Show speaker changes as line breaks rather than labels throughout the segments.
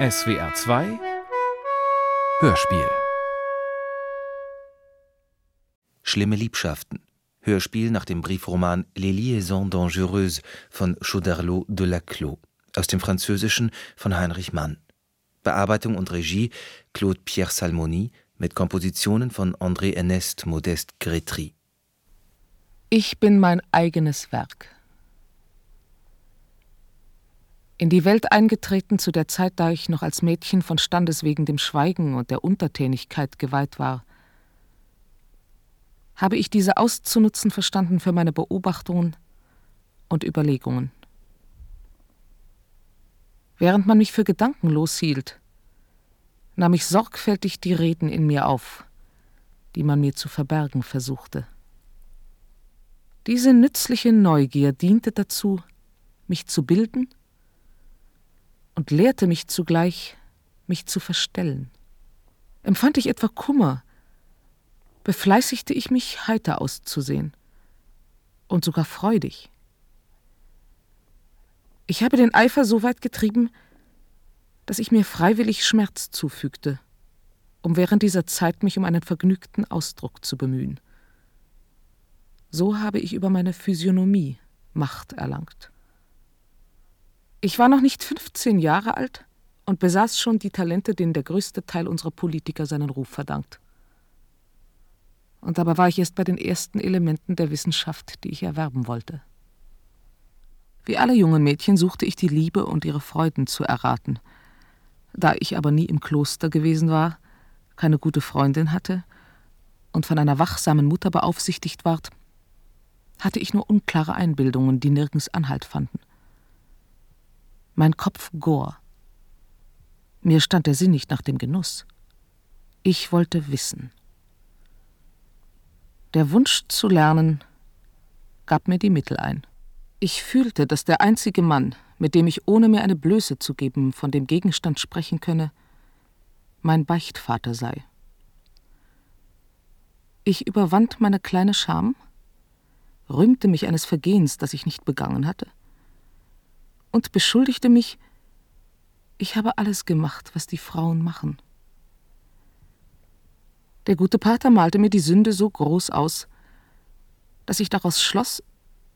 SWR 2 Hörspiel
Schlimme Liebschaften. Hörspiel nach dem Briefroman Les Liaisons Dangereuses von Chauderlot de Laclos aus dem Französischen von Heinrich Mann. Bearbeitung und Regie Claude Pierre Salmoni mit Kompositionen von André Ernest Modeste Grétry.
Ich bin mein eigenes Werk. In die Welt eingetreten zu der Zeit, da ich noch als Mädchen von Standes wegen dem Schweigen und der Untertänigkeit geweiht war, habe ich diese auszunutzen verstanden für meine Beobachtungen und Überlegungen. Während man mich für gedankenlos hielt, nahm ich sorgfältig die Reden in mir auf, die man mir zu verbergen versuchte. Diese nützliche Neugier diente dazu, mich zu bilden und lehrte mich zugleich, mich zu verstellen. Empfand ich etwa Kummer, befleißigte ich mich, heiter auszusehen und sogar freudig. Ich habe den Eifer so weit getrieben, dass ich mir freiwillig Schmerz zufügte, um während dieser Zeit mich um einen vergnügten Ausdruck zu bemühen. So habe ich über meine Physiognomie Macht erlangt. Ich war noch nicht 15 Jahre alt und besaß schon die Talente, denen der größte Teil unserer Politiker seinen Ruf verdankt. Und dabei war ich erst bei den ersten Elementen der Wissenschaft, die ich erwerben wollte. Wie alle jungen Mädchen suchte ich die Liebe und ihre Freuden zu erraten. Da ich aber nie im Kloster gewesen war, keine gute Freundin hatte und von einer wachsamen Mutter beaufsichtigt ward, hatte ich nur unklare Einbildungen, die nirgends Anhalt fanden. Mein Kopf gor. Mir stand der Sinn nicht nach dem Genuss. Ich wollte wissen. Der Wunsch zu lernen gab mir die Mittel ein. Ich fühlte, dass der einzige Mann, mit dem ich ohne mir eine Blöße zu geben von dem Gegenstand sprechen könne, mein Beichtvater sei. Ich überwand meine kleine Scham, rühmte mich eines Vergehens, das ich nicht begangen hatte, und beschuldigte mich, ich habe alles gemacht, was die Frauen machen. Der gute Pater malte mir die Sünde so groß aus, dass ich daraus schloss,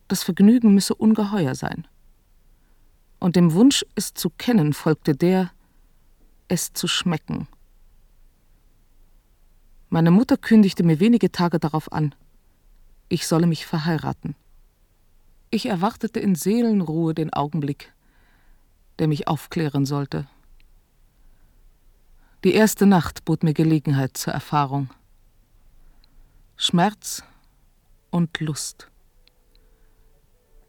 das Vergnügen müsse ungeheuer sein. Und dem Wunsch, es zu kennen, folgte der, es zu schmecken. Meine Mutter kündigte mir wenige Tage darauf an, ich solle mich verheiraten. Ich erwartete in Seelenruhe den Augenblick, der mich aufklären sollte. Die erste Nacht bot mir Gelegenheit zur Erfahrung. Schmerz und Lust.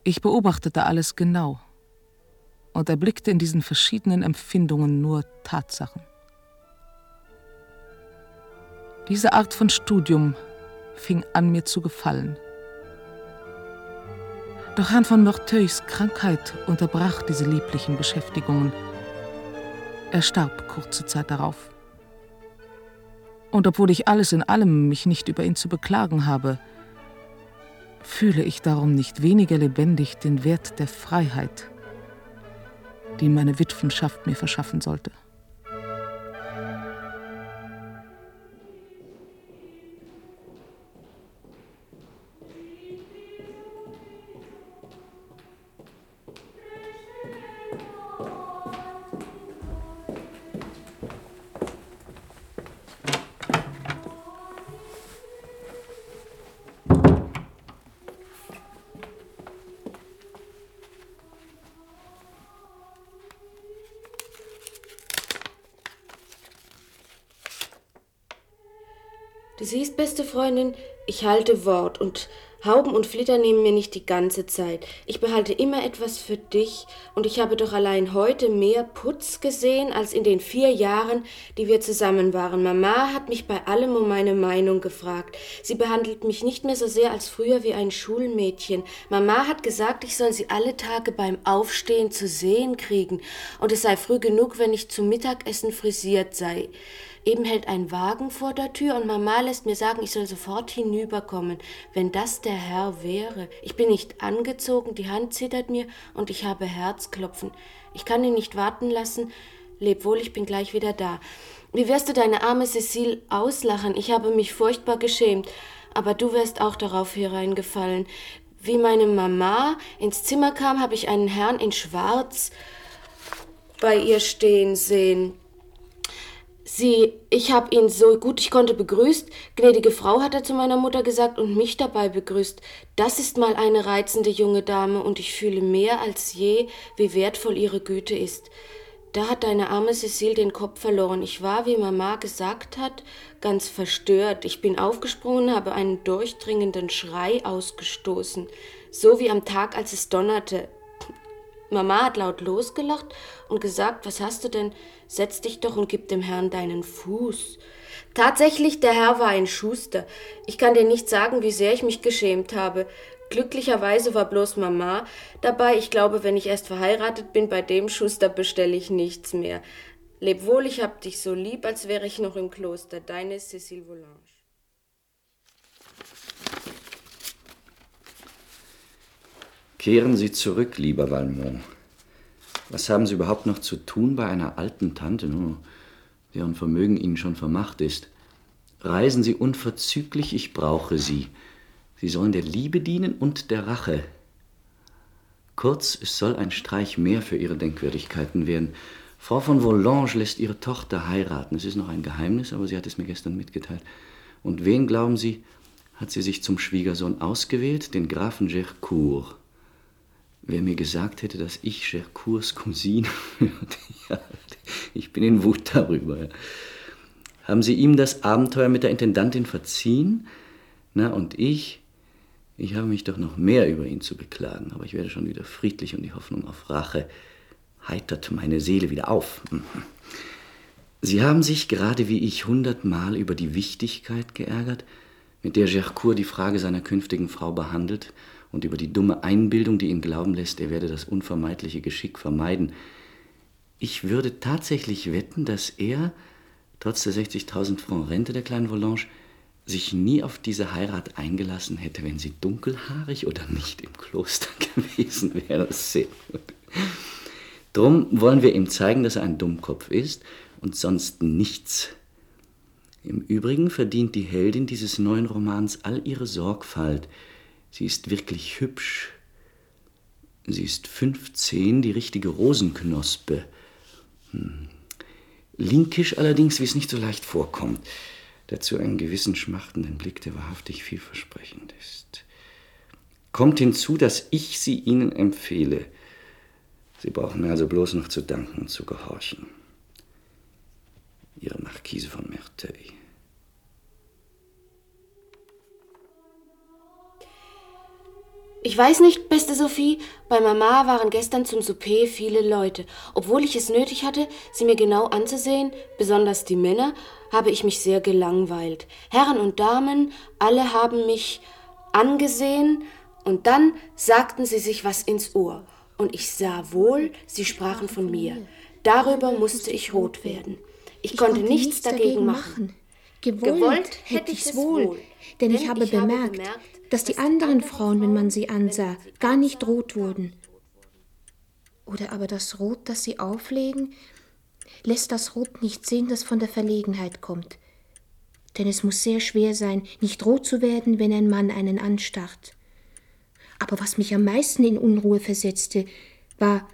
Ich beobachtete alles genau und erblickte in diesen verschiedenen Empfindungen nur Tatsachen. Diese Art von Studium fing an mir zu gefallen. Doch Herrn von Norteuils Krankheit unterbrach diese lieblichen Beschäftigungen. Er starb kurze Zeit darauf. Und obwohl ich alles in allem mich nicht über ihn zu beklagen habe, fühle ich darum nicht weniger lebendig den Wert der Freiheit, die meine Witwenschaft mir verschaffen sollte.
Freundin, ich halte Wort und Hauben und Flitter nehmen mir nicht die ganze Zeit. Ich behalte immer etwas für dich und ich habe doch allein heute mehr Putz gesehen als in den vier Jahren, die wir zusammen waren. Mama hat mich bei allem um meine Meinung gefragt. Sie behandelt mich nicht mehr so sehr als früher wie ein Schulmädchen. Mama hat gesagt, ich soll sie alle Tage beim Aufstehen zu sehen kriegen und es sei früh genug, wenn ich zum Mittagessen frisiert sei. Eben hält ein Wagen vor der Tür und Mama lässt mir sagen, ich soll sofort hinüberkommen, wenn das der Herr wäre. Ich bin nicht angezogen, die Hand zittert mir und ich habe Herzklopfen. Ich kann ihn nicht warten lassen, Leb wohl, ich bin gleich wieder da. Wie wirst du deine arme Cecile auslachen? Ich habe mich furchtbar geschämt. Aber du wärst auch darauf hereingefallen. Wie meine Mama ins Zimmer kam, habe ich einen Herrn in Schwarz bei ihr stehen sehen. Sie, ich habe ihn so gut ich konnte begrüßt. Gnädige Frau, hat er zu meiner Mutter gesagt und mich dabei begrüßt. Das ist mal eine reizende junge Dame und ich fühle mehr als je, wie wertvoll ihre Güte ist. Da hat deine arme Cecile den Kopf verloren. Ich war, wie Mama gesagt hat, ganz verstört. Ich bin aufgesprungen, habe einen durchdringenden Schrei ausgestoßen, so wie am Tag, als es donnerte. Mama hat laut losgelacht und gesagt, was hast du denn? Setz dich doch und gib dem Herrn deinen Fuß. Tatsächlich, der Herr war ein Schuster. Ich kann dir nicht sagen, wie sehr ich mich geschämt habe. Glücklicherweise war bloß Mama dabei. Ich glaube, wenn ich erst verheiratet bin, bei dem Schuster bestelle ich nichts mehr. Leb wohl, ich hab dich so lieb, als wäre ich noch im Kloster. Deine Cécile Volange.
Kehren Sie zurück, lieber Valmont. Was haben Sie überhaupt noch zu tun bei einer alten Tante, deren Vermögen Ihnen schon vermacht ist? Reisen Sie unverzüglich, ich brauche Sie. Sie sollen der Liebe dienen und der Rache. Kurz, es soll ein Streich mehr für Ihre Denkwürdigkeiten werden. Frau von Volange lässt ihre Tochter heiraten. Es ist noch ein Geheimnis, aber sie hat es mir gestern mitgeteilt. Und wen, glauben Sie, hat sie sich zum Schwiegersohn ausgewählt? Den Grafen Gercourt. Wer mir gesagt hätte, dass ich Gercourts Cousine ja, ich bin in Wut darüber. Haben Sie ihm das Abenteuer mit der Intendantin verziehen? Na, und ich? Ich habe mich doch noch mehr über ihn zu beklagen, aber ich werde schon wieder friedlich und die Hoffnung auf Rache heitert meine Seele wieder auf. Mhm. Sie haben sich gerade wie ich hundertmal über die Wichtigkeit geärgert, mit der Gercourt die Frage seiner künftigen Frau behandelt und über die dumme Einbildung, die ihn glauben lässt, er werde das unvermeidliche Geschick vermeiden. Ich würde tatsächlich wetten, dass er, trotz der 60.000 Franc Rente der kleinen Volange, sich nie auf diese Heirat eingelassen hätte, wenn sie dunkelhaarig oder nicht im Kloster gewesen wäre. Sehr gut. Drum wollen wir ihm zeigen, dass er ein Dummkopf ist und sonst nichts. Im Übrigen verdient die Heldin dieses neuen Romans all ihre Sorgfalt, Sie ist wirklich hübsch. Sie ist 15, die richtige Rosenknospe. Hm. Linkisch allerdings, wie es nicht so leicht vorkommt. Dazu einen gewissen schmachtenden Blick, der wahrhaftig vielversprechend ist. Kommt hinzu, dass ich sie Ihnen empfehle. Sie brauchen mir also bloß noch zu danken und zu gehorchen. Ihre Marquise von Merteuil.
Ich weiß nicht, beste Sophie, bei Mama waren gestern zum Souper viele Leute. Obwohl ich es nötig hatte, sie mir genau anzusehen, besonders die Männer, habe ich mich sehr gelangweilt. Herren und Damen, alle haben mich angesehen und dann sagten sie sich was ins Ohr. Und ich sah wohl, sie sprachen von mir. Darüber musste ich rot werden. Ich konnte nichts dagegen machen.
Gewollt hätte ich es wohl, denn ich habe bemerkt, dass die anderen Frauen, wenn man sie ansah, gar nicht rot wurden. Oder aber das Rot, das sie auflegen, lässt das Rot nicht sehen, das von der Verlegenheit kommt. Denn es muss sehr schwer sein, nicht rot zu werden, wenn ein Mann einen anstarrt. Aber was mich am meisten in Unruhe versetzte, war,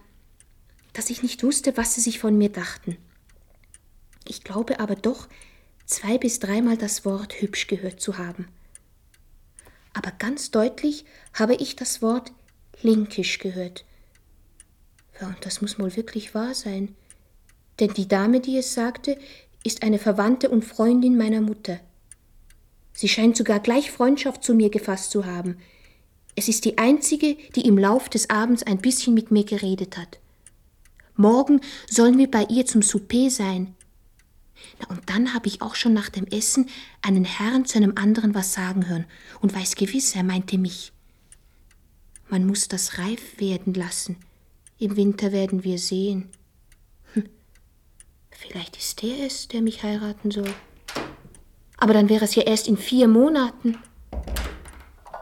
dass ich nicht wusste, was sie sich von mir dachten. Ich glaube aber doch, zwei bis dreimal das Wort hübsch gehört zu haben aber ganz deutlich habe ich das Wort linkisch gehört. Ja, und das muss wohl wirklich wahr sein, denn die Dame, die es sagte, ist eine Verwandte und Freundin meiner Mutter. Sie scheint sogar gleich Freundschaft zu mir gefasst zu haben. Es ist die einzige, die im Lauf des Abends ein bisschen mit mir geredet hat. Morgen sollen wir bei ihr zum Souper sein. Und dann habe ich auch schon nach dem Essen einen Herrn zu einem anderen was sagen hören und weiß gewiss, er meinte mich. Man muss das reif werden lassen. Im Winter werden wir sehen. Hm. Vielleicht ist der es, der mich heiraten soll. Aber dann wäre es ja erst in vier Monaten.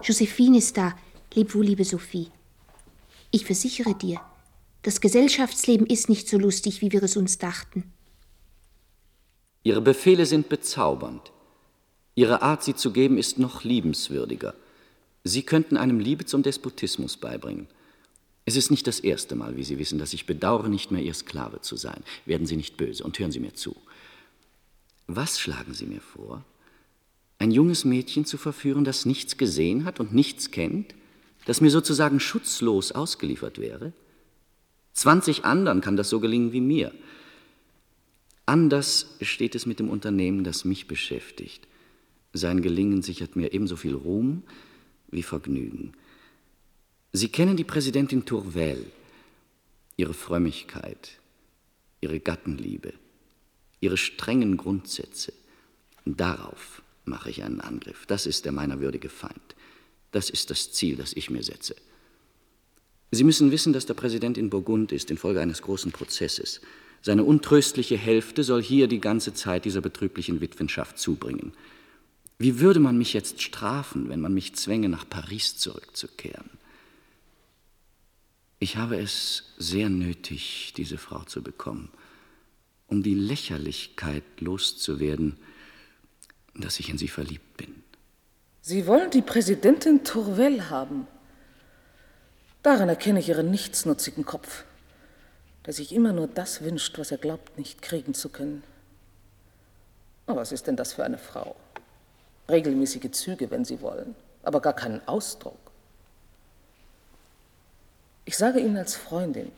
Josephine ist da. Leb wohl, liebe Sophie. Ich versichere dir, Das Gesellschaftsleben ist nicht so lustig, wie wir es uns dachten.
Ihre Befehle sind bezaubernd. Ihre Art, sie zu geben, ist noch liebenswürdiger. Sie könnten einem Liebe zum Despotismus beibringen. Es ist nicht das erste Mal, wie Sie wissen, dass ich bedauere, nicht mehr Ihr Sklave zu sein. Werden Sie nicht böse und hören Sie mir zu. Was schlagen Sie mir vor? Ein junges Mädchen zu verführen, das nichts gesehen hat und nichts kennt, das mir sozusagen schutzlos ausgeliefert wäre? 20 anderen kann das so gelingen wie mir. Anders steht es mit dem Unternehmen, das mich beschäftigt. Sein Gelingen sichert mir ebenso viel Ruhm wie Vergnügen. Sie kennen die Präsidentin Tourvel, ihre Frömmigkeit, ihre Gattenliebe, ihre strengen Grundsätze. Darauf mache ich einen Angriff. Das ist der meiner würdige Feind. Das ist das Ziel, das ich mir setze. Sie müssen wissen, dass der Präsident in Burgund ist, infolge eines großen Prozesses. Seine untröstliche Hälfte soll hier die ganze Zeit dieser betrüblichen Witwenschaft zubringen. Wie würde man mich jetzt strafen, wenn man mich zwänge, nach Paris zurückzukehren? Ich habe es sehr nötig, diese Frau zu bekommen, um die Lächerlichkeit loszuwerden, dass ich in sie verliebt bin.
Sie wollen die Präsidentin Tourvel haben. Daran erkenne ich Ihren nichtsnutzigen Kopf, der sich immer nur das wünscht, was er glaubt, nicht kriegen zu können. Aber was ist denn das für eine Frau? Regelmäßige Züge, wenn Sie wollen, aber gar keinen Ausdruck. Ich sage Ihnen als Freundin,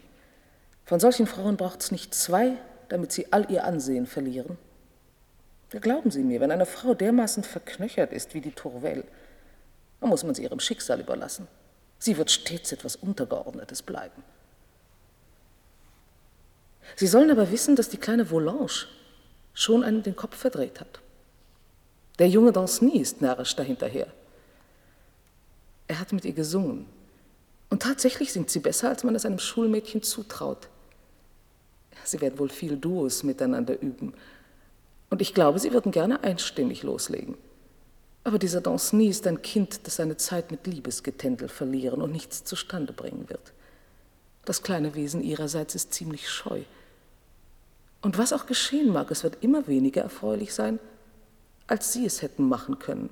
von solchen Frauen braucht es nicht zwei, damit sie all ihr Ansehen verlieren. Ja, glauben Sie mir, wenn eine Frau dermaßen verknöchert ist wie die Tourvel, dann muss man sie ihrem Schicksal überlassen. Sie wird stets etwas Untergeordnetes bleiben. Sie sollen aber wissen, dass die kleine Volange schon einem den Kopf verdreht hat. Der junge Danceny ist närrisch dahinterher. Er hat mit ihr gesungen, und tatsächlich singt sie besser, als man es einem Schulmädchen zutraut. Sie werden wohl viel Duos miteinander üben. Und ich glaube, sie würden gerne einstimmig loslegen. Aber dieser Danceny ist ein Kind, das seine Zeit mit Liebesgetändel verlieren und nichts zustande bringen wird. Das kleine Wesen ihrerseits ist ziemlich scheu. Und was auch geschehen mag, es wird immer weniger erfreulich sein, als sie es hätten machen können.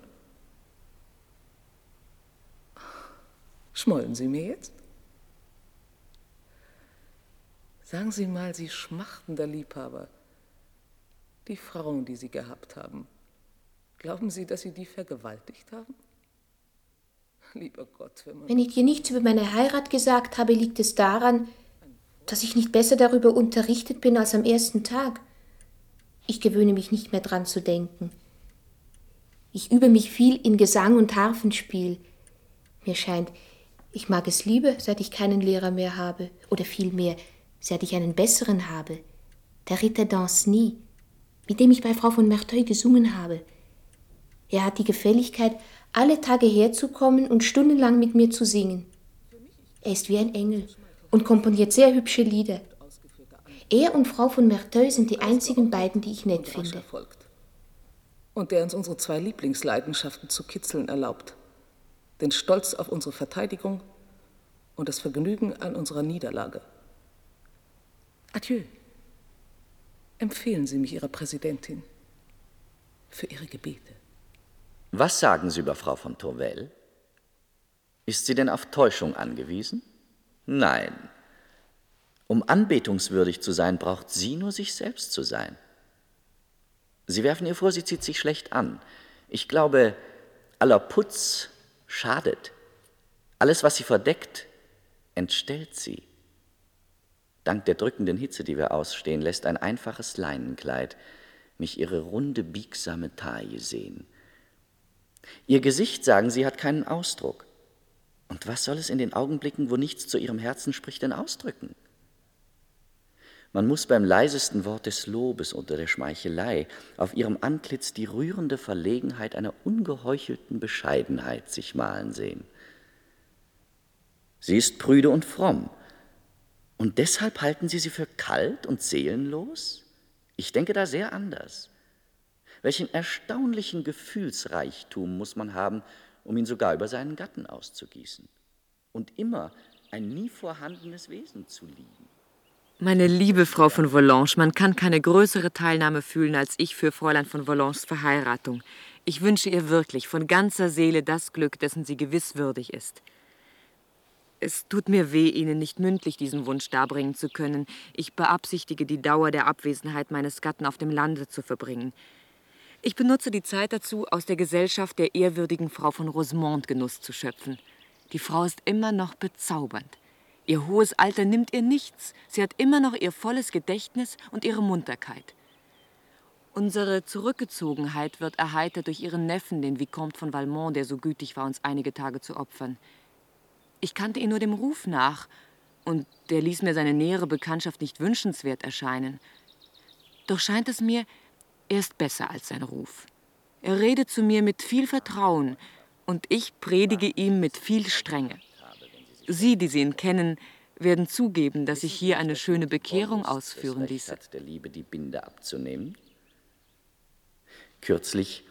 Schmollen Sie mir jetzt? Sagen Sie mal, Sie schmachtender Liebhaber, die Frauen, die Sie gehabt haben, glauben Sie, dass Sie die vergewaltigt haben? Gott, wenn.
Wenn ich dir nichts über meine Heirat gesagt habe, liegt es daran, dass ich nicht besser darüber unterrichtet bin als am ersten Tag. Ich gewöhne mich nicht mehr dran zu denken. Ich übe mich viel in Gesang und Harfenspiel. Mir scheint, ich mag es lieber, seit ich keinen Lehrer mehr habe, oder vielmehr, seit ich einen besseren habe. Der Ritter Danceny, mit dem ich bei Frau von Merteuil gesungen habe. Er hat die Gefälligkeit, alle Tage herzukommen und stundenlang mit mir zu singen. Er ist wie ein Engel und komponiert sehr hübsche Lieder. Er und Frau von Merteuil sind die einzigen beiden, die ich nett finde.
Und der uns unsere zwei Lieblingsleidenschaften zu kitzeln erlaubt den Stolz auf unsere Verteidigung und das Vergnügen an unserer Niederlage. Adieu. Empfehlen Sie mich Ihrer Präsidentin für Ihre Gebete.
Was sagen Sie über Frau von Tourvel? Ist sie denn auf Täuschung angewiesen? Nein. Um anbetungswürdig zu sein, braucht sie nur sich selbst zu sein. Sie werfen ihr vor, sie zieht sich schlecht an. Ich glaube, aller Putz schadet. Alles, was sie verdeckt, entstellt sie. Dank der drückenden Hitze, die wir ausstehen, lässt ein einfaches Leinenkleid mich ihre runde, biegsame Taille sehen. Ihr Gesicht, sagen sie, hat keinen Ausdruck. Und was soll es in den Augenblicken, wo nichts zu ihrem Herzen spricht, denn ausdrücken? Man muss beim leisesten Wort des Lobes unter der Schmeichelei auf ihrem Antlitz die rührende Verlegenheit einer ungeheuchelten Bescheidenheit sich malen sehen. Sie ist prüde und fromm, und deshalb halten Sie sie für kalt und seelenlos? Ich denke da sehr anders. Welchen erstaunlichen Gefühlsreichtum muss man haben, um ihn sogar über seinen Gatten auszugießen? Und immer ein nie vorhandenes Wesen zu lieben.
Meine liebe Frau von Volange, man kann keine größere Teilnahme fühlen als ich für Fräulein von Volanges Verheiratung. Ich wünsche ihr wirklich von ganzer Seele das Glück, dessen sie gewiss würdig ist. Es tut mir weh, Ihnen nicht mündlich diesen Wunsch darbringen zu können. Ich beabsichtige, die Dauer der Abwesenheit meines Gatten auf dem Lande zu verbringen. Ich benutze die Zeit dazu, aus der Gesellschaft der ehrwürdigen Frau von Rosemont Genuss zu schöpfen. Die Frau ist immer noch bezaubernd. Ihr hohes Alter nimmt ihr nichts. Sie hat immer noch ihr volles Gedächtnis und ihre Munterkeit. Unsere Zurückgezogenheit wird erheitert durch ihren Neffen, den Vicomte von Valmont, der so gütig war, uns einige Tage zu opfern. Ich kannte ihn nur dem Ruf nach, und der ließ mir seine nähere Bekanntschaft nicht wünschenswert erscheinen. Doch scheint es mir, er ist besser als sein Ruf. Er redet zu mir mit viel Vertrauen, und ich predige ihm mit viel Strenge. Sie, die Sie ihn kennen, werden zugeben, dass ich hier eine schöne Bekehrung ausführen ließ.
der Liebe die Binde abzunehmen? Kürzlich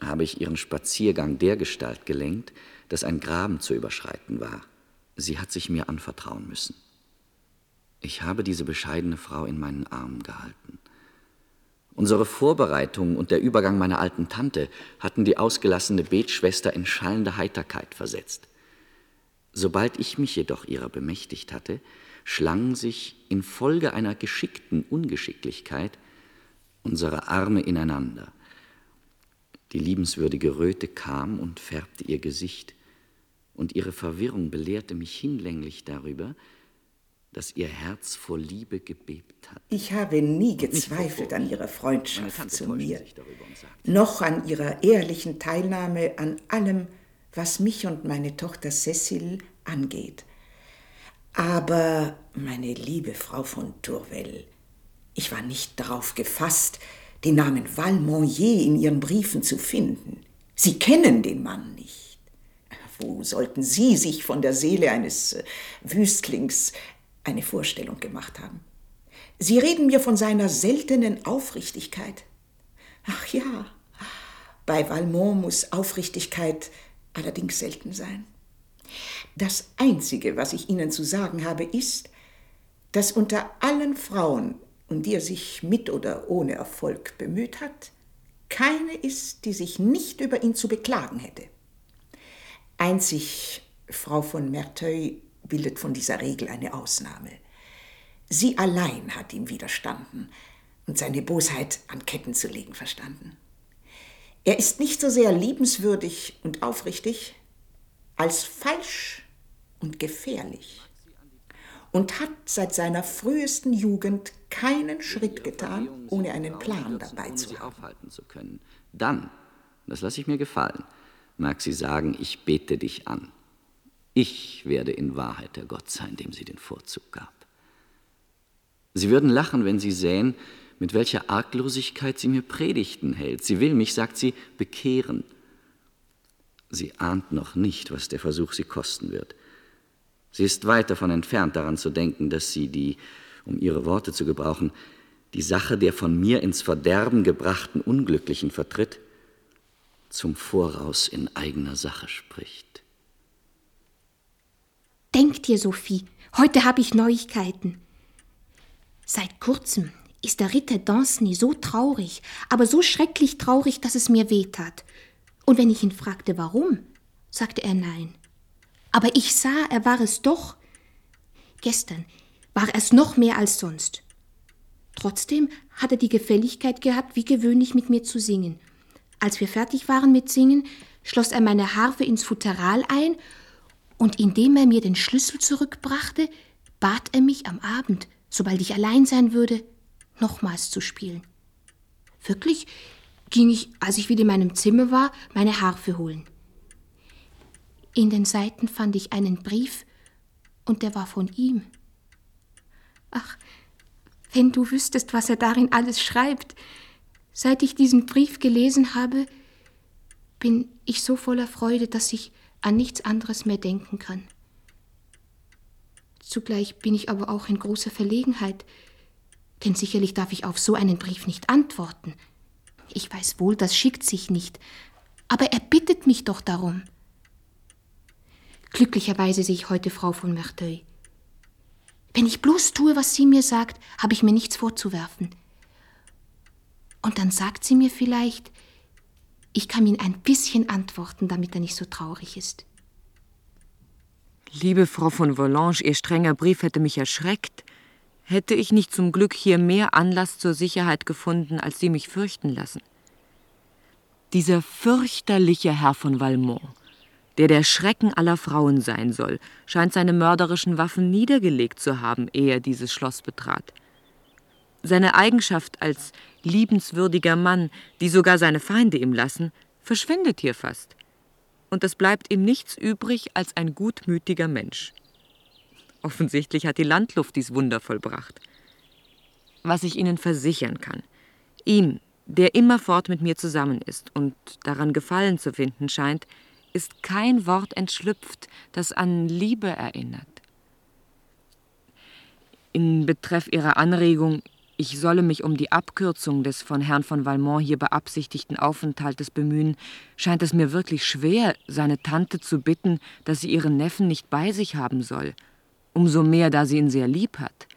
habe ich ihren Spaziergang dergestalt gelenkt, dass ein Graben zu überschreiten war. Sie hat sich mir anvertrauen müssen. Ich habe diese bescheidene Frau in meinen Armen gehalten. Unsere Vorbereitungen und der Übergang meiner alten Tante hatten die ausgelassene Betschwester in schallende Heiterkeit versetzt. Sobald ich mich jedoch ihrer bemächtigt hatte, schlangen sich infolge einer geschickten Ungeschicklichkeit unsere Arme ineinander. Die liebenswürdige Röte kam und färbte ihr Gesicht, und ihre Verwirrung belehrte mich hinlänglich darüber, dass ihr Herz vor Liebe gebebt hat.
Ich habe nie gezweifelt an ihrer Freundschaft zu mir, noch an ihrer ehrlichen Teilnahme an allem, was mich und meine Tochter Cecil angeht. Aber, meine liebe Frau von Tourvel, ich war nicht darauf gefasst, den Namen Valmont je in Ihren Briefen zu finden. Sie kennen den Mann nicht. Wo sollten Sie sich von der Seele eines äh, Wüstlings eine Vorstellung gemacht haben? Sie reden mir von seiner seltenen Aufrichtigkeit. Ach ja, bei Valmont muss Aufrichtigkeit allerdings selten sein. Das Einzige, was ich Ihnen zu sagen habe, ist, dass unter allen Frauen, um die er sich mit oder ohne Erfolg bemüht hat, keine ist, die sich nicht über ihn zu beklagen hätte. Einzig Frau von Merteuil bildet von dieser Regel eine Ausnahme. Sie allein hat ihm widerstanden und seine Bosheit an Ketten zu legen verstanden. Er ist nicht so sehr liebenswürdig und aufrichtig, als falsch und gefährlich und hat seit seiner frühesten Jugend keinen Schritt getan, ohne einen Plan dabei zu haben.
aufhalten zu können. Dann, das lasse ich mir gefallen, mag sie sagen, ich bete dich an. Ich werde in Wahrheit der Gott sein, dem sie den Vorzug gab. Sie würden lachen, wenn sie sähen, mit welcher Arglosigkeit sie mir Predigten hält. Sie will mich, sagt sie, bekehren. Sie ahnt noch nicht, was der Versuch sie kosten wird. Sie ist weit davon entfernt, daran zu denken, dass sie die, um ihre Worte zu gebrauchen, die Sache der von mir ins Verderben gebrachten Unglücklichen vertritt, zum Voraus in eigener Sache spricht.
Denk dir, Sophie, heute habe ich Neuigkeiten. Seit kurzem ist der Ritter Danceny so traurig, aber so schrecklich traurig, dass es mir wehtat. Und wenn ich ihn fragte, warum, sagte er nein. Aber ich sah, er war es doch. Gestern war er es noch mehr als sonst. Trotzdem hat er die Gefälligkeit gehabt, wie gewöhnlich mit mir zu singen. Als wir fertig waren mit Singen, schloss er meine Harfe ins Futteral ein, und indem er mir den Schlüssel zurückbrachte, bat er mich am Abend, sobald ich allein sein würde, nochmals zu spielen. Wirklich ging ich, als ich wieder in meinem Zimmer war, meine Harfe holen. In den Seiten fand ich einen Brief, und der war von ihm. Ach, wenn du wüsstest, was er darin alles schreibt. Seit ich diesen Brief gelesen habe, bin ich so voller Freude, dass ich an nichts anderes mehr denken kann. Zugleich bin ich aber auch in großer Verlegenheit, denn sicherlich darf ich auf so einen Brief nicht antworten. Ich weiß wohl, das schickt sich nicht, aber er bittet mich doch darum. Glücklicherweise sehe ich heute Frau von Merteuil. Wenn ich bloß tue, was sie mir sagt, habe ich mir nichts vorzuwerfen. Und dann sagt sie mir vielleicht, ich kann ihm ein bisschen antworten, damit er nicht so traurig ist.
Liebe Frau von Volange, Ihr strenger Brief hätte mich erschreckt. Hätte ich nicht zum Glück hier mehr Anlass zur Sicherheit gefunden, als Sie mich fürchten lassen. Dieser fürchterliche Herr von Valmont, der der Schrecken aller Frauen sein soll, scheint seine mörderischen Waffen niedergelegt zu haben, ehe er dieses Schloss betrat. Seine Eigenschaft als liebenswürdiger Mann, die sogar seine Feinde ihm lassen, verschwindet hier fast. Und es bleibt ihm nichts übrig als ein gutmütiger Mensch. Offensichtlich hat die Landluft dies Wunder vollbracht. Was ich Ihnen versichern kann, ihm, der immerfort mit mir zusammen ist und daran Gefallen zu finden scheint, ist kein Wort entschlüpft, das an Liebe erinnert. In Betreff Ihrer Anregung, ich solle mich um die Abkürzung des von Herrn von Valmont hier beabsichtigten Aufenthaltes bemühen, scheint es mir wirklich schwer, seine Tante zu bitten, dass sie ihren Neffen nicht bei sich haben soll, umso mehr, da sie ihn sehr lieb hat.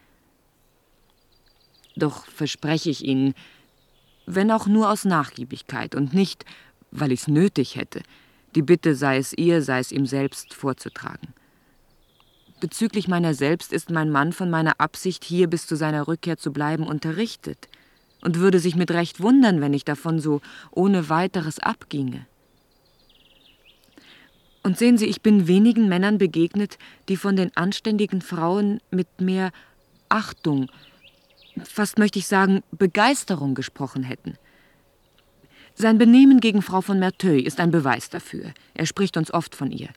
Doch verspreche ich Ihnen, wenn auch nur aus Nachgiebigkeit und nicht, weil ich es nötig hätte, die Bitte sei es ihr, sei es ihm selbst vorzutragen. Bezüglich meiner selbst ist mein Mann von meiner Absicht, hier bis zu seiner Rückkehr zu bleiben, unterrichtet und würde sich mit Recht wundern, wenn ich davon so ohne weiteres abginge. Und sehen Sie, ich bin wenigen Männern begegnet, die von den anständigen Frauen mit mehr Achtung, fast möchte ich sagen, Begeisterung gesprochen hätten. Sein Benehmen gegen Frau von Merteuil ist ein Beweis dafür. Er spricht uns oft von ihr.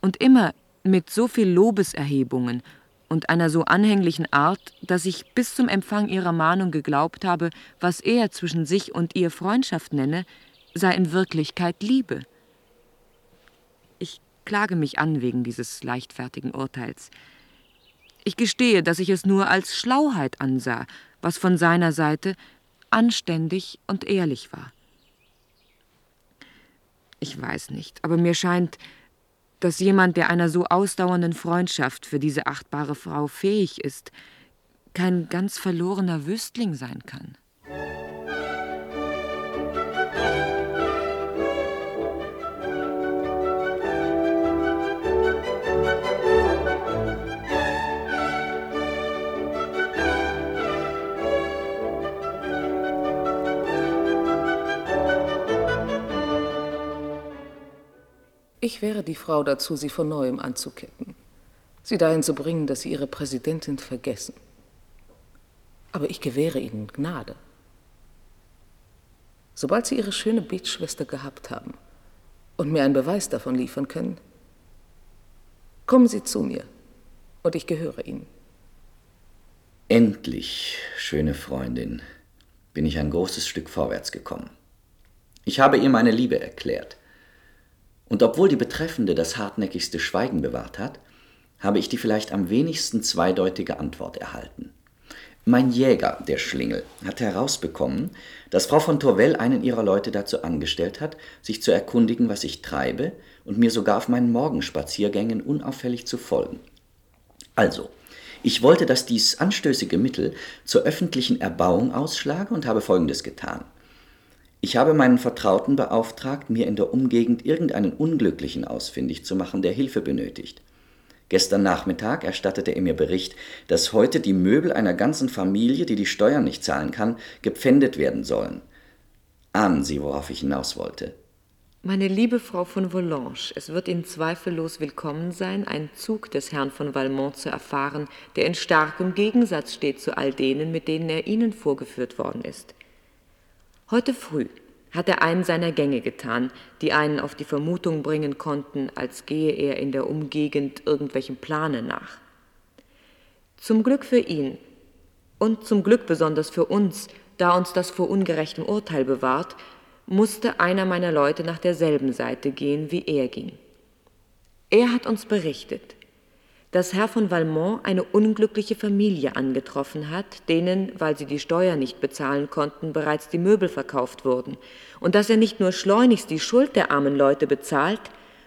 Und immer mit so viel Lobeserhebungen und einer so anhänglichen Art, dass ich bis zum Empfang ihrer Mahnung geglaubt habe, was er zwischen sich und ihr Freundschaft nenne, sei in Wirklichkeit Liebe. Ich klage mich an wegen dieses leichtfertigen Urteils. Ich gestehe, dass ich es nur als Schlauheit ansah, was von seiner Seite anständig und ehrlich war. Ich weiß nicht, aber mir scheint, dass jemand, der einer so ausdauernden Freundschaft für diese achtbare Frau fähig ist, kein ganz verlorener Wüstling sein kann.
Ich wäre die Frau dazu, sie von neuem anzuketten, sie dahin zu bringen, dass sie ihre Präsidentin vergessen. Aber ich gewähre ihnen Gnade. Sobald sie ihre schöne Betschwester gehabt haben und mir einen Beweis davon liefern können, kommen Sie zu mir und ich gehöre Ihnen.
Endlich, schöne Freundin, bin ich ein großes Stück vorwärts gekommen. Ich habe ihr meine Liebe erklärt. Und obwohl die Betreffende das hartnäckigste Schweigen bewahrt hat, habe ich die vielleicht am wenigsten zweideutige Antwort erhalten. Mein Jäger, der Schlingel, hat herausbekommen, dass Frau von Torvell einen ihrer Leute dazu angestellt hat, sich zu erkundigen, was ich treibe, und mir sogar auf meinen Morgenspaziergängen unauffällig zu folgen. Also, ich wollte, dass dies anstößige Mittel zur öffentlichen Erbauung ausschlage und habe Folgendes getan. Ich habe meinen Vertrauten beauftragt, mir in der Umgegend irgendeinen Unglücklichen ausfindig zu machen, der Hilfe benötigt. Gestern Nachmittag erstattete er mir Bericht, dass heute die Möbel einer ganzen Familie, die die Steuern nicht zahlen kann, gepfändet werden sollen. Ahnen Sie, worauf ich hinaus wollte?
Meine liebe Frau von Volange, es wird Ihnen zweifellos willkommen sein, einen Zug des Herrn von Valmont zu erfahren, der in starkem Gegensatz steht zu all denen, mit denen er Ihnen vorgeführt worden ist. Heute früh hat er einen seiner Gänge getan, die einen auf die Vermutung bringen konnten, als gehe er in der Umgegend irgendwelchem Plane nach. Zum Glück für ihn und zum Glück besonders für uns, da uns das vor ungerechtem Urteil bewahrt, musste einer meiner Leute nach derselben Seite gehen, wie er ging. Er hat uns berichtet, dass Herr von Valmont eine unglückliche Familie angetroffen hat, denen, weil sie die Steuer nicht bezahlen konnten, bereits die Möbel verkauft wurden, und dass er nicht nur schleunigst die Schuld der armen Leute bezahlt,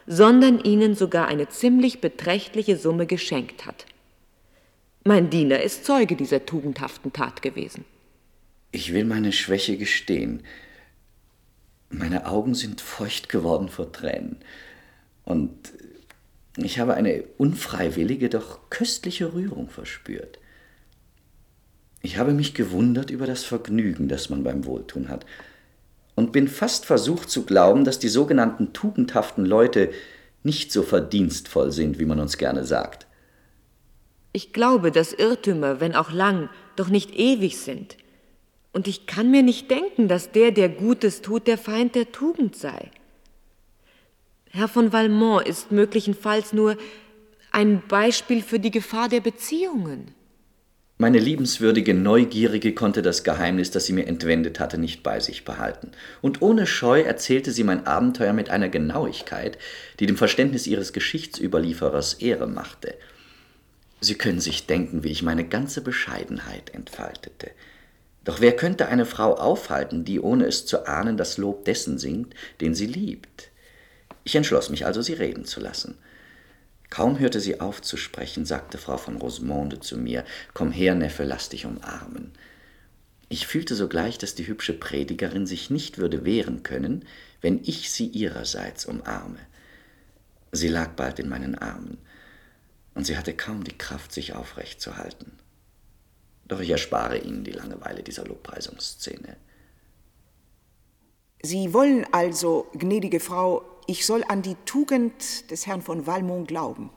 sondern ihnen sogar eine ziemlich beträchtliche Summe geschenkt hat. Mein Diener ist Zeuge dieser tugendhaften Tat gewesen.
Ich will meine Schwäche gestehen. Meine Augen sind feucht geworden vor Tränen. Und ich habe eine unfreiwillige, doch köstliche Rührung verspürt. Ich habe mich gewundert über das Vergnügen, das man beim Wohltun hat, und bin fast versucht zu glauben, dass die sogenannten tugendhaften Leute nicht so verdienstvoll sind, wie man uns gerne sagt.
Ich glaube, dass Irrtümer, wenn auch lang, doch nicht ewig sind. Und ich kann mir nicht denken, dass der, der Gutes tut, der Feind der Tugend sei. Herr von Valmont ist möglichenfalls nur ein Beispiel für die Gefahr der Beziehungen.
Meine liebenswürdige Neugierige konnte das Geheimnis, das sie mir entwendet hatte, nicht bei sich behalten. Und ohne Scheu erzählte sie mein Abenteuer mit einer Genauigkeit, die dem Verständnis ihres Geschichtsüberlieferers Ehre machte. Sie können sich denken, wie ich meine ganze Bescheidenheit entfaltete. Doch wer könnte eine Frau aufhalten, die, ohne es zu ahnen, das Lob dessen singt, den sie liebt? Ich entschloss mich also, sie reden zu lassen. Kaum hörte sie auf zu sprechen, sagte Frau von Rosemonde zu mir, Komm her, Neffe, lass dich umarmen. Ich fühlte sogleich, dass die hübsche Predigerin sich nicht würde wehren können, wenn ich sie ihrerseits umarme. Sie lag bald in meinen Armen, und sie hatte kaum die Kraft, sich aufrecht zu halten. Doch ich erspare Ihnen die Langeweile dieser Lobpreisungsszene.
Sie wollen also, gnädige Frau, ich soll an die Tugend des Herrn von Valmont glauben.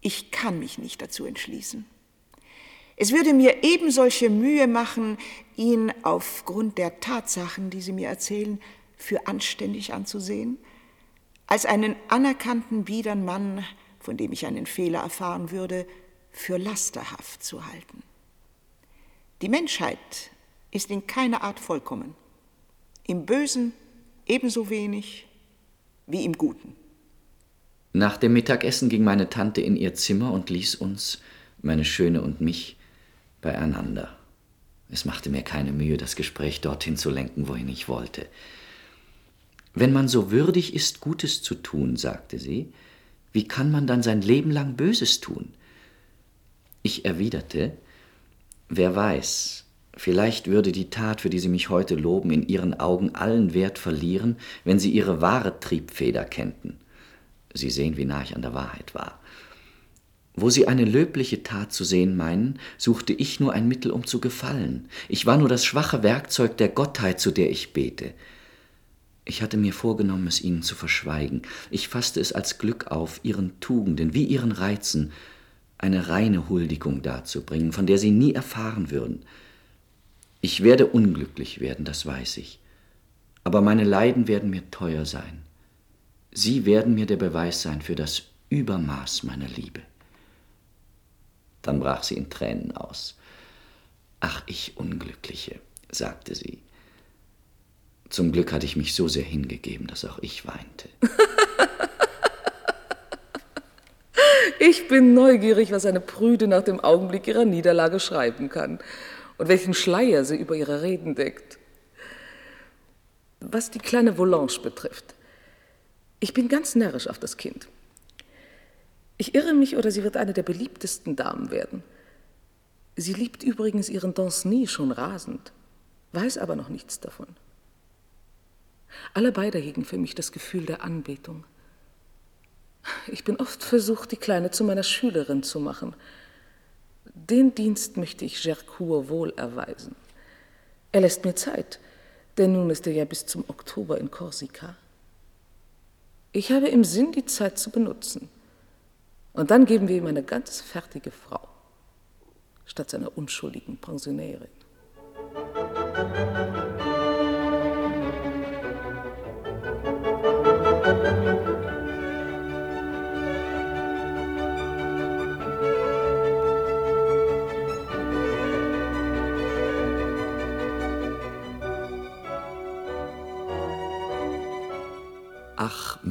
Ich kann mich nicht dazu entschließen. Es würde mir eben solche Mühe machen, ihn aufgrund der Tatsachen, die Sie mir erzählen, für anständig anzusehen, als einen anerkannten biedern Mann, von dem ich einen Fehler erfahren würde, für lasterhaft zu halten. Die Menschheit ist in keiner Art vollkommen. Im Bösen ebenso wenig wie im Guten.
Nach dem Mittagessen ging meine Tante in ihr Zimmer und ließ uns, meine Schöne und mich, beieinander. Es machte mir keine Mühe, das Gespräch dorthin zu lenken, wohin ich wollte. Wenn man so würdig ist, Gutes zu tun, sagte sie, wie kann man dann sein Leben lang Böses tun? Ich erwiderte, wer weiß, Vielleicht würde die Tat, für die Sie mich heute loben, in Ihren Augen allen Wert verlieren, wenn Sie Ihre wahre Triebfeder kennten. Sie sehen, wie nah ich an der Wahrheit war. Wo Sie eine löbliche Tat zu sehen meinen, suchte ich nur ein Mittel, um zu gefallen. Ich war nur das schwache Werkzeug der Gottheit, zu der ich bete. Ich hatte mir vorgenommen, es Ihnen zu verschweigen. Ich fasste es als Glück auf, Ihren Tugenden wie Ihren Reizen eine reine Huldigung darzubringen, von der Sie nie erfahren würden. Ich werde unglücklich werden, das weiß ich. Aber meine Leiden werden mir teuer sein. Sie werden mir der Beweis sein für das Übermaß meiner Liebe. Dann brach sie in Tränen aus. Ach, ich Unglückliche, sagte sie. Zum Glück hatte ich mich so sehr hingegeben, dass auch ich weinte.
ich bin neugierig, was eine Prüde nach dem Augenblick ihrer Niederlage schreiben kann und welchen Schleier sie über ihre Reden deckt. Was die kleine Volange betrifft, ich bin ganz närrisch auf das Kind. Ich irre mich, oder sie wird eine der beliebtesten Damen werden. Sie liebt übrigens ihren Danceny schon rasend, weiß aber noch nichts davon. Alle beide hegen für mich das Gefühl der Anbetung. Ich bin oft versucht, die Kleine zu meiner Schülerin zu machen – den Dienst möchte ich Gercourt wohl erweisen. Er lässt mir Zeit, denn nun ist er ja bis zum Oktober in Korsika. Ich habe im Sinn, die Zeit zu benutzen. Und dann geben wir ihm eine ganz fertige Frau, statt seiner unschuldigen Pensionärin.
Ach,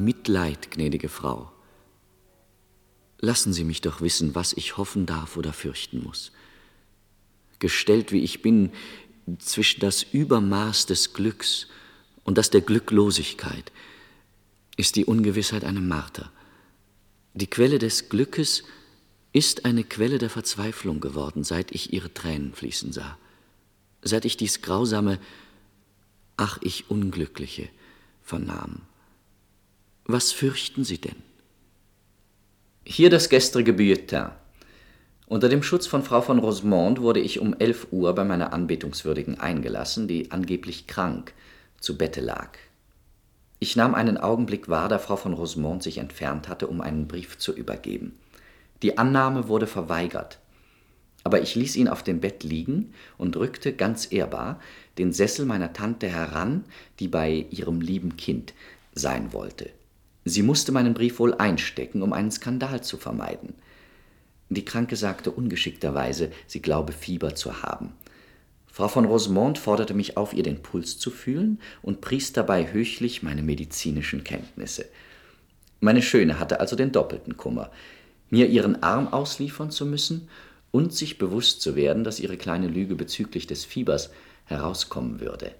Mitleid, gnädige Frau. Lassen Sie mich doch wissen, was ich hoffen darf oder fürchten muss. Gestellt wie ich bin zwischen das Übermaß des Glücks und das der Glücklosigkeit, ist die Ungewissheit eine Marter. Die Quelle des Glückes ist eine Quelle der Verzweiflung geworden, seit ich ihre Tränen fließen sah. Seit ich dies grausame Ach, ich Unglückliche vernahm. Was fürchten Sie denn? Hier das gestrige Bulletin. Unter dem Schutz von Frau von Rosemont wurde ich um elf Uhr bei meiner Anbetungswürdigen eingelassen, die angeblich krank zu Bette lag. Ich nahm einen Augenblick wahr, da Frau von Rosemont sich entfernt hatte, um einen Brief zu übergeben. Die Annahme wurde verweigert, aber ich ließ ihn auf dem Bett liegen und rückte ganz ehrbar den Sessel meiner Tante heran, die bei ihrem lieben Kind sein wollte. Sie musste meinen Brief wohl einstecken, um einen Skandal zu vermeiden. Die Kranke sagte ungeschickterweise, sie glaube Fieber zu haben. Frau von Rosemont forderte mich auf, ihr den Puls zu fühlen und pries dabei höchlich meine medizinischen Kenntnisse. Meine Schöne hatte also den doppelten Kummer, mir ihren Arm ausliefern zu müssen und sich bewusst zu werden, dass ihre kleine Lüge bezüglich des Fiebers herauskommen würde.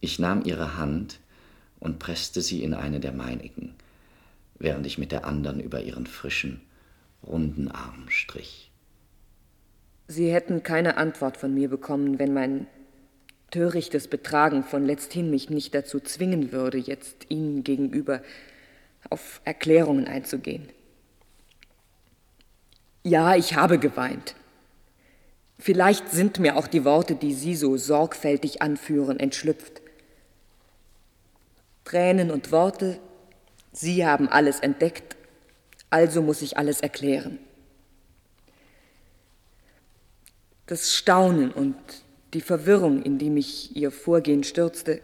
Ich nahm ihre Hand und presste sie in eine der meinigen, während ich mit der anderen über ihren frischen, runden Arm strich.
Sie hätten keine Antwort von mir bekommen, wenn mein törichtes Betragen von letzthin mich nicht dazu zwingen würde, jetzt Ihnen gegenüber auf Erklärungen einzugehen. Ja, ich habe geweint. Vielleicht sind mir auch die Worte, die Sie so sorgfältig anführen, entschlüpft. Tränen und Worte, Sie haben alles entdeckt, also muss ich alles erklären. Das Staunen und die Verwirrung, in die mich Ihr Vorgehen stürzte,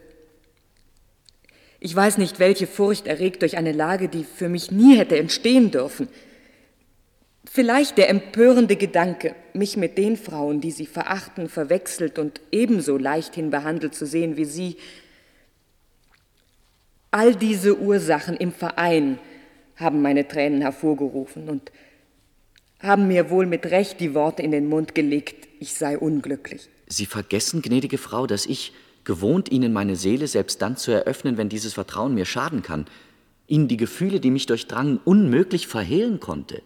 ich weiß nicht, welche Furcht erregt durch eine Lage, die für mich nie hätte entstehen dürfen. Vielleicht der empörende Gedanke, mich mit den Frauen, die sie verachten, verwechselt und ebenso leichthin behandelt zu sehen wie sie. All diese Ursachen im Verein haben meine Tränen hervorgerufen und haben mir wohl mit Recht die Worte in den Mund gelegt, ich sei unglücklich.
Sie vergessen, gnädige Frau, dass ich, gewohnt Ihnen meine Seele selbst dann zu eröffnen, wenn dieses Vertrauen mir schaden kann, Ihnen die Gefühle, die mich durchdrangen, unmöglich verhehlen konnte.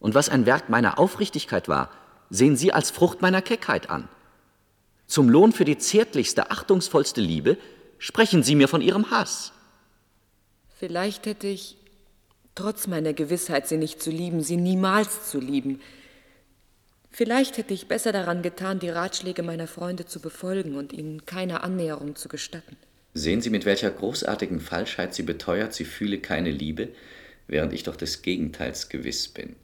Und was ein Werk meiner Aufrichtigkeit war, sehen Sie als Frucht meiner Keckheit an. Zum Lohn für die zärtlichste, achtungsvollste Liebe sprechen Sie mir von Ihrem Hass.
Vielleicht hätte ich, trotz meiner Gewissheit, sie nicht zu lieben, sie niemals zu lieben, vielleicht hätte ich besser daran getan, die Ratschläge meiner Freunde zu befolgen und ihnen keine Annäherung zu gestatten.
Sehen Sie, mit welcher großartigen Falschheit sie beteuert, sie fühle keine Liebe, während ich doch des Gegenteils gewiss bin.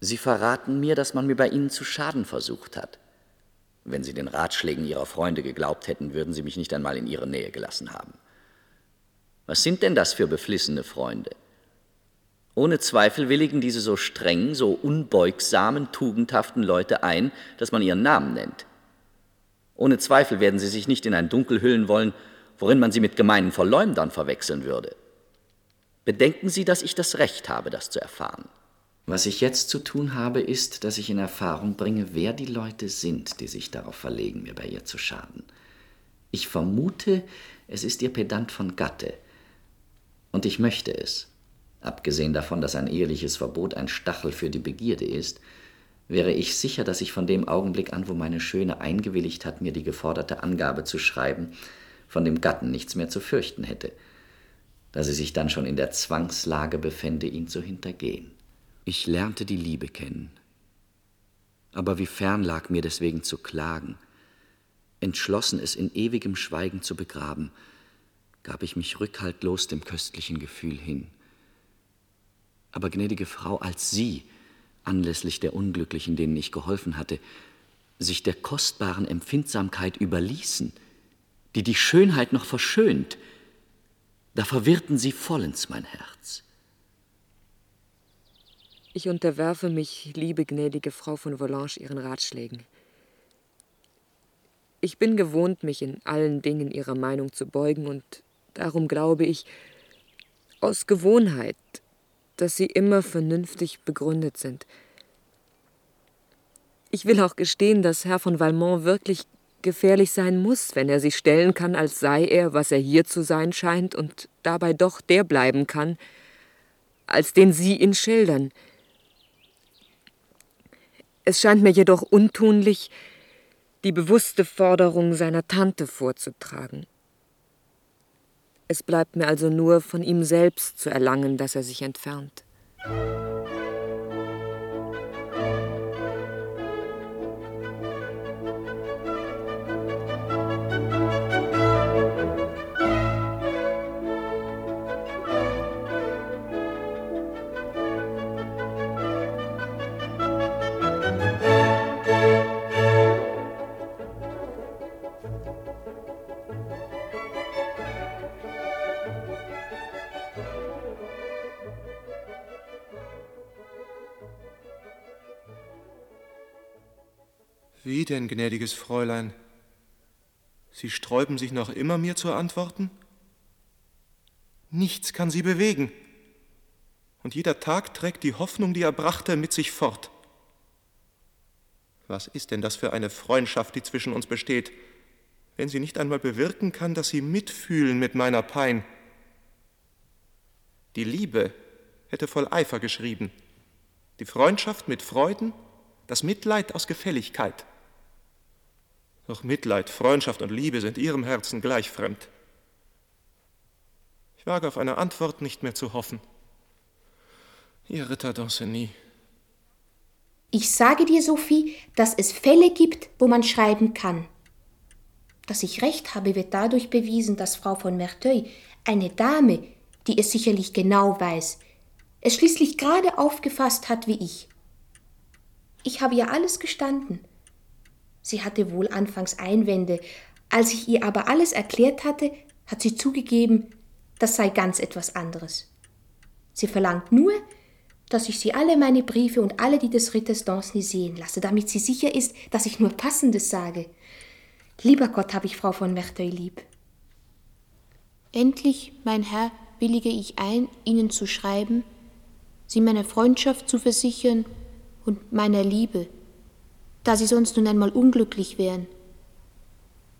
Sie verraten mir, dass man mir bei Ihnen zu schaden versucht hat. Wenn Sie den Ratschlägen Ihrer Freunde geglaubt hätten, würden Sie mich nicht einmal in Ihre Nähe gelassen haben. Was sind denn das für beflissene Freunde? Ohne Zweifel willigen diese so strengen, so unbeugsamen, tugendhaften Leute ein, dass man ihren Namen nennt. Ohne Zweifel werden sie sich nicht in ein Dunkel hüllen wollen, worin man sie mit gemeinen Verleumdern verwechseln würde. Bedenken Sie, dass ich das Recht habe, das zu erfahren. Was ich jetzt zu tun habe, ist, dass ich in Erfahrung bringe, wer die Leute sind, die sich darauf verlegen, mir bei ihr zu schaden. Ich vermute, es ist ihr Pedant von Gatte. Und ich möchte es. Abgesehen davon, dass ein eheliches Verbot ein Stachel für die Begierde ist, wäre ich sicher, dass ich von dem Augenblick an, wo meine Schöne eingewilligt hat, mir die geforderte Angabe zu schreiben, von dem Gatten nichts mehr zu fürchten hätte, da sie sich dann schon in der Zwangslage befände, ihn zu hintergehen. Ich lernte die Liebe kennen. Aber wie fern lag mir deswegen zu klagen. Entschlossen, es in ewigem Schweigen zu begraben, gab ich mich rückhaltlos dem köstlichen Gefühl hin. Aber gnädige Frau, als Sie, anlässlich der Unglücklichen, denen ich geholfen hatte, sich der kostbaren Empfindsamkeit überließen, die die Schönheit noch verschönt, da verwirrten Sie vollends mein Herz.
Ich unterwerfe mich, liebe gnädige Frau von Volange, Ihren Ratschlägen. Ich bin gewohnt, mich in allen Dingen Ihrer Meinung zu beugen, und darum glaube ich, aus Gewohnheit, dass sie immer vernünftig begründet sind. Ich will auch gestehen, dass Herr von Valmont wirklich gefährlich sein muss, wenn er sich stellen kann, als sei er, was er hier zu sein scheint, und dabei doch der bleiben kann, als den Sie ihn schildern. Es scheint mir jedoch untunlich, die bewusste Forderung seiner Tante vorzutragen. Es bleibt mir also nur, von ihm selbst zu erlangen, dass er sich entfernt.
Wie denn, gnädiges Fräulein? Sie sträuben sich noch immer, mir zu antworten? Nichts kann Sie bewegen. Und jeder Tag trägt die Hoffnung, die er brachte, mit sich fort. Was ist denn das für eine Freundschaft, die zwischen uns besteht, wenn sie nicht einmal bewirken kann, dass Sie mitfühlen mit meiner Pein? Die Liebe hätte voll Eifer geschrieben, die Freundschaft mit Freuden, das Mitleid aus Gefälligkeit. Doch Mitleid, Freundschaft und Liebe sind Ihrem Herzen gleich fremd. Ich wage auf eine Antwort nicht mehr zu hoffen. Ihr Ritter d'Anceny.
Ich sage dir, Sophie, dass es Fälle gibt, wo man schreiben kann. Dass ich recht habe, wird dadurch bewiesen, dass Frau von Merteuil, eine Dame, die es sicherlich genau weiß, es schließlich gerade aufgefasst hat wie ich. Ich habe ihr alles gestanden. Sie hatte wohl anfangs Einwände, als ich ihr aber alles erklärt hatte, hat sie zugegeben, das sei ganz etwas anderes. Sie verlangt nur, dass ich sie alle meine Briefe und alle die des Ritters Danceny sehen lasse, damit sie sicher ist, dass ich nur Passendes sage. Lieber Gott, habe ich Frau von Merteuil lieb. Endlich, mein Herr, willige ich ein, Ihnen zu schreiben, Sie meiner Freundschaft zu versichern und meiner Liebe, da sie sonst nun einmal unglücklich wären.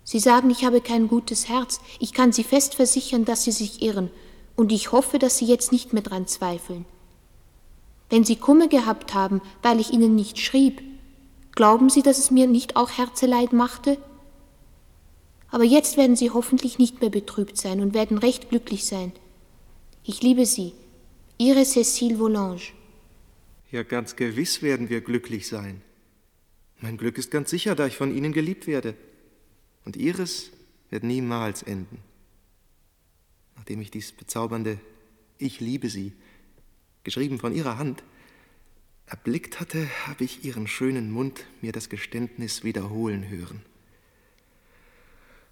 Sie sagen, ich habe kein gutes Herz. Ich kann Sie fest versichern, dass Sie sich irren, und ich hoffe, dass Sie jetzt nicht mehr dran zweifeln. Wenn Sie Kummer gehabt haben, weil ich Ihnen nicht schrieb, glauben Sie, dass es mir nicht auch Herzeleid machte? Aber jetzt werden Sie hoffentlich nicht mehr betrübt sein und werden recht glücklich sein. Ich liebe Sie, Ihre Cécile Volange.
Ja, ganz gewiss werden wir glücklich sein. Mein Glück ist ganz sicher, da ich von Ihnen geliebt werde. Und Ihres wird niemals enden. Nachdem ich dies bezaubernde Ich liebe Sie, geschrieben von Ihrer Hand, erblickt hatte, habe ich Ihren schönen Mund mir das Geständnis wiederholen hören.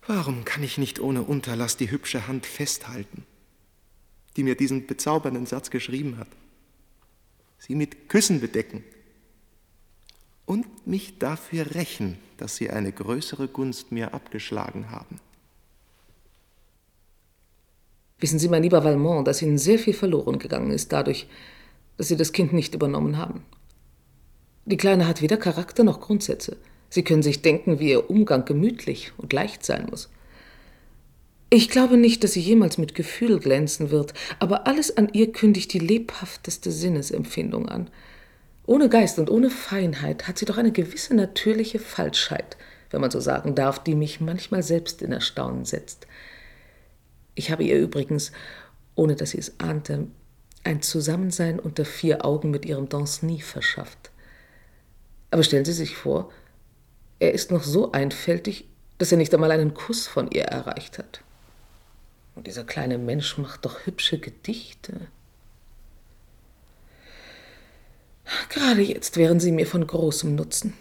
Warum kann ich nicht ohne Unterlass die hübsche Hand festhalten, die mir diesen bezaubernden Satz geschrieben hat? Sie mit Küssen bedecken und mich dafür rächen, dass Sie eine größere Gunst mir abgeschlagen haben.
Wissen Sie, mein lieber Valmont, dass Ihnen sehr viel verloren gegangen ist dadurch, dass Sie das Kind nicht übernommen haben. Die Kleine hat weder Charakter noch Grundsätze. Sie können sich denken, wie ihr Umgang gemütlich und leicht sein muss. Ich glaube nicht, dass sie jemals mit Gefühl glänzen wird, aber alles an ihr kündigt die lebhafteste Sinnesempfindung an. Ohne Geist und ohne Feinheit hat sie doch eine gewisse natürliche Falschheit, wenn man so sagen darf, die mich manchmal selbst in Erstaunen setzt. Ich habe ihr übrigens, ohne dass sie es ahnte, ein Zusammensein unter vier Augen mit ihrem Danceny verschafft. Aber stellen Sie sich vor, er ist noch so einfältig, dass er nicht einmal einen Kuss von ihr erreicht hat. Und dieser kleine Mensch macht doch hübsche Gedichte. Gerade jetzt wären Sie mir von großem Nutzen.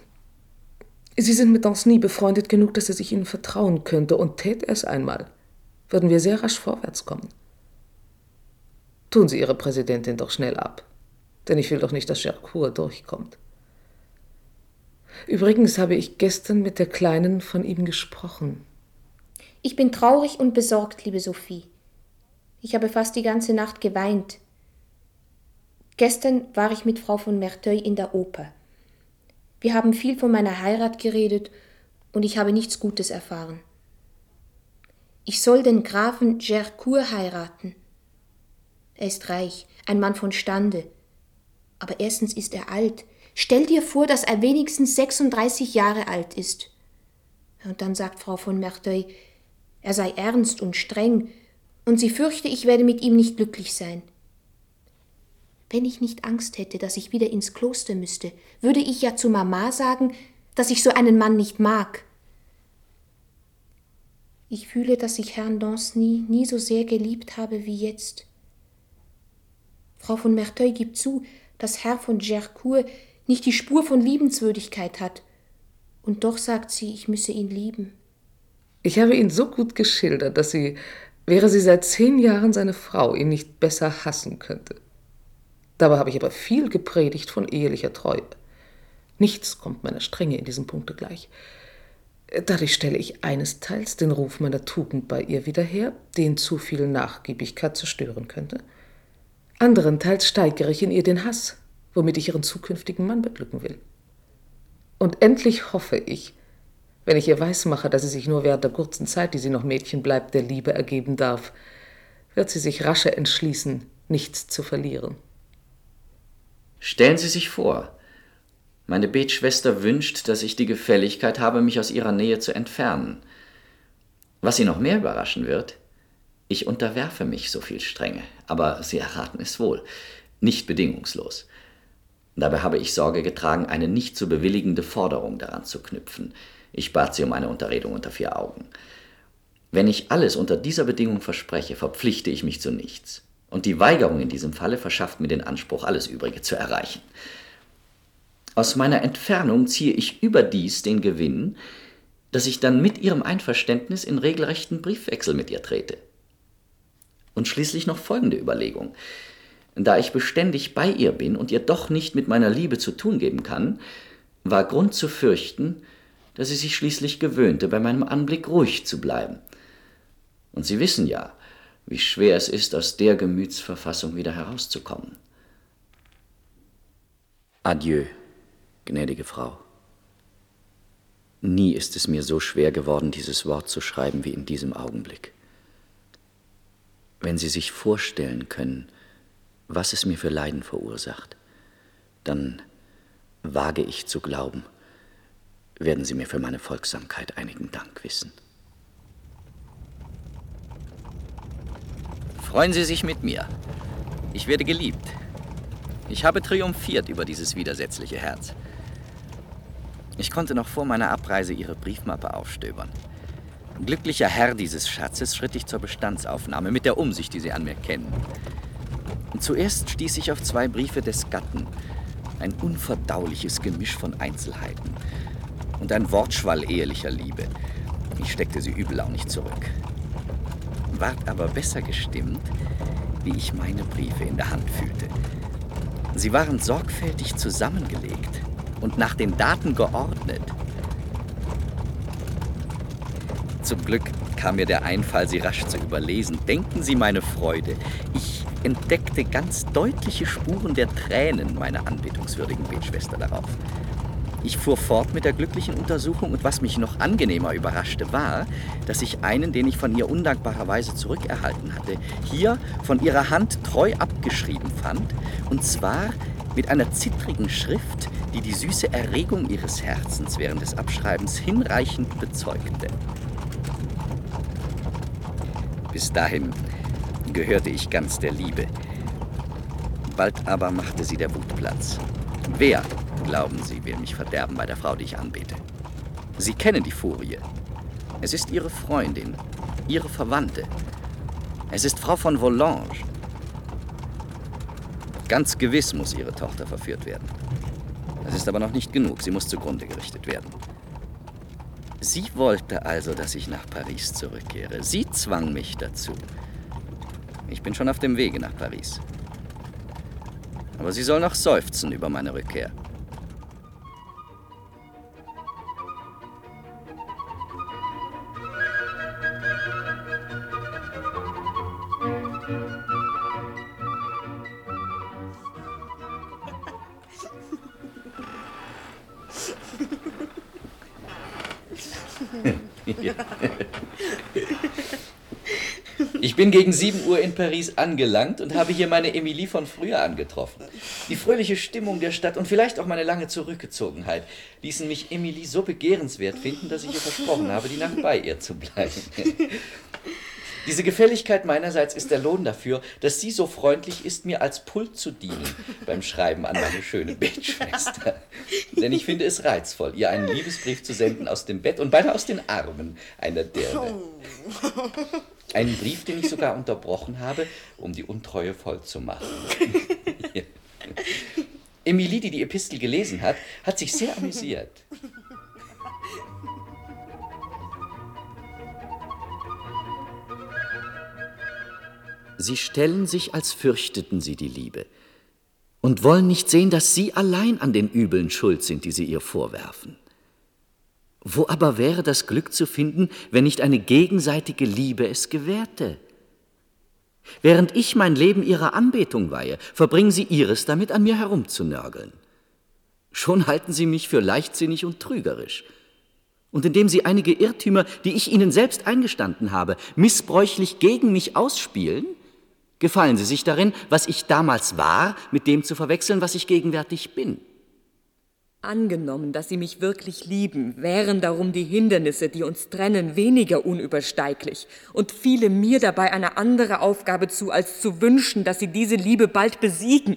Sie sind mit Danceny befreundet genug, dass er sich Ihnen vertrauen könnte, und tät er es einmal, würden wir sehr rasch vorwärts kommen. Tun Sie Ihre Präsidentin doch schnell ab, denn ich will doch nicht, dass Gercourt durchkommt. Übrigens habe ich gestern mit der Kleinen von ihm gesprochen.
Ich bin traurig und besorgt, liebe Sophie. Ich habe fast die ganze Nacht geweint, Gestern war ich mit Frau von Merteuil in der Oper. Wir haben viel von meiner Heirat geredet und ich habe nichts Gutes erfahren. Ich soll den Grafen Gercourt heiraten. Er ist reich, ein Mann von Stande. Aber erstens ist er alt. Stell dir vor, dass er wenigstens 36 Jahre alt ist. Und dann sagt Frau von Merteuil, er sei ernst und streng, und sie fürchte, ich werde mit ihm nicht glücklich sein. Wenn ich nicht Angst hätte, dass ich wieder ins Kloster müsste, würde ich ja zu Mama sagen, dass ich so einen Mann nicht mag. Ich fühle, dass ich Herrn Danceny nie so sehr geliebt habe wie jetzt. Frau von Merteuil gibt zu, dass Herr von Gercourt nicht die Spur von Liebenswürdigkeit hat. Und doch sagt sie, ich müsse ihn lieben.
Ich habe ihn so gut geschildert, dass sie, wäre sie seit zehn Jahren seine Frau, ihn nicht besser hassen könnte. Dabei habe ich aber viel gepredigt von ehelicher Treue. Nichts kommt meiner Strenge in diesem Punkte gleich. Dadurch stelle ich einesteils den Ruf meiner Tugend bei ihr wieder her, den zu viel Nachgiebigkeit zerstören könnte. Anderenteils steigere ich in ihr den Hass, womit ich ihren zukünftigen Mann beglücken will. Und endlich hoffe ich, wenn ich ihr weismache, dass sie sich nur während der kurzen Zeit, die sie noch Mädchen bleibt, der Liebe ergeben darf, wird sie sich rascher entschließen, nichts zu verlieren.
Stellen Sie sich vor, meine Betschwester wünscht, dass ich die Gefälligkeit habe, mich aus ihrer Nähe zu entfernen. Was Sie noch mehr überraschen wird, ich unterwerfe mich so viel Strenge, aber Sie erraten es wohl, nicht bedingungslos. Dabei habe ich Sorge getragen, eine nicht zu bewilligende Forderung daran zu knüpfen. Ich bat sie um eine Unterredung unter vier Augen. Wenn ich alles unter dieser Bedingung verspreche, verpflichte ich mich zu nichts. Und die Weigerung in diesem Falle verschafft mir den Anspruch, alles Übrige zu erreichen. Aus meiner Entfernung ziehe ich überdies den Gewinn, dass ich dann mit ihrem Einverständnis in regelrechten Briefwechsel mit ihr trete. Und schließlich noch folgende Überlegung. Da ich beständig bei ihr bin und ihr doch nicht mit meiner Liebe zu tun geben kann, war Grund zu fürchten, dass sie sich schließlich gewöhnte, bei meinem Anblick ruhig zu bleiben. Und Sie wissen ja, wie schwer es ist, aus der Gemütsverfassung wieder herauszukommen. Adieu gnädige Frau. Nie ist es mir so schwer geworden, dieses Wort zu schreiben wie in diesem Augenblick. Wenn Sie sich vorstellen können, was es mir für Leiden verursacht, dann wage ich zu glauben, werden Sie mir für meine Folgsamkeit einigen Dank wissen. Freuen Sie sich mit mir. Ich werde geliebt. Ich habe triumphiert über dieses widersetzliche Herz. Ich konnte noch vor meiner Abreise ihre Briefmappe aufstöbern. Glücklicher Herr dieses Schatzes schritt ich zur Bestandsaufnahme mit der Umsicht, die Sie an mir kennen. Zuerst stieß ich auf zwei Briefe des Gatten, ein unverdauliches Gemisch von Einzelheiten und ein Wortschwall ehelicher Liebe. Ich steckte sie übellaunig zurück. Ward aber besser gestimmt, wie ich meine Briefe in der Hand fühlte. Sie waren sorgfältig zusammengelegt und nach den Daten geordnet. Zum Glück kam mir der Einfall, sie rasch zu überlesen. Denken Sie meine Freude. Ich entdeckte ganz deutliche Spuren der Tränen meiner anbetungswürdigen Betschwester darauf. Ich fuhr fort mit der glücklichen Untersuchung und was mich noch angenehmer überraschte war, dass ich einen, den ich von ihr undankbarerweise zurückerhalten hatte, hier von ihrer Hand treu abgeschrieben fand, und zwar mit einer zittrigen Schrift, die die süße Erregung ihres Herzens während des Abschreibens hinreichend bezeugte. Bis dahin gehörte ich ganz der Liebe. Bald aber machte sie der Wut Platz. Wer, glauben Sie, will mich verderben bei der Frau, die ich anbete? Sie kennen die Furie. Es ist Ihre Freundin, Ihre Verwandte. Es ist Frau von Volange. Ganz gewiss muss Ihre Tochter verführt werden. Das ist aber noch nicht genug. Sie muss zugrunde gerichtet werden. Sie wollte also, dass ich nach Paris zurückkehre. Sie zwang mich dazu. Ich bin schon auf dem Wege nach Paris. Aber sie soll noch seufzen über meine Rückkehr. Gegen 7 Uhr in Paris angelangt und habe hier meine Emilie von früher angetroffen. Die fröhliche Stimmung der Stadt und vielleicht auch meine lange Zurückgezogenheit ließen mich Emilie so begehrenswert finden, dass ich ihr versprochen habe, die Nacht bei ihr zu bleiben. Diese Gefälligkeit meinerseits ist der Lohn dafür, dass sie so freundlich ist, mir als Pult zu dienen beim Schreiben an meine schöne Bettschwester. Denn ich finde es reizvoll, ihr einen Liebesbrief zu senden aus dem Bett und beinahe aus den Armen einer Dirne. Einen Brief, den ich sogar unterbrochen habe, um die Untreue voll zu machen. Emilie, die die Epistel gelesen hat, hat sich sehr amüsiert. Sie stellen sich, als fürchteten sie die Liebe und wollen nicht sehen, dass sie allein an den Übeln schuld sind, die sie ihr vorwerfen. Wo aber wäre das Glück zu finden, wenn nicht eine gegenseitige Liebe es gewährte? Während ich mein Leben ihrer Anbetung weihe, verbringen sie ihres damit, an mir herumzunörgeln. Schon halten sie mich für leichtsinnig und trügerisch. Und indem sie einige Irrtümer, die ich ihnen selbst eingestanden habe, missbräuchlich gegen mich ausspielen, gefallen sie sich darin, was ich damals war, mit dem zu verwechseln, was ich gegenwärtig bin.
Angenommen, dass Sie mich wirklich lieben, wären darum die Hindernisse, die uns trennen, weniger unübersteiglich und fiele mir dabei eine andere Aufgabe zu, als zu wünschen, dass Sie diese Liebe bald besiegen.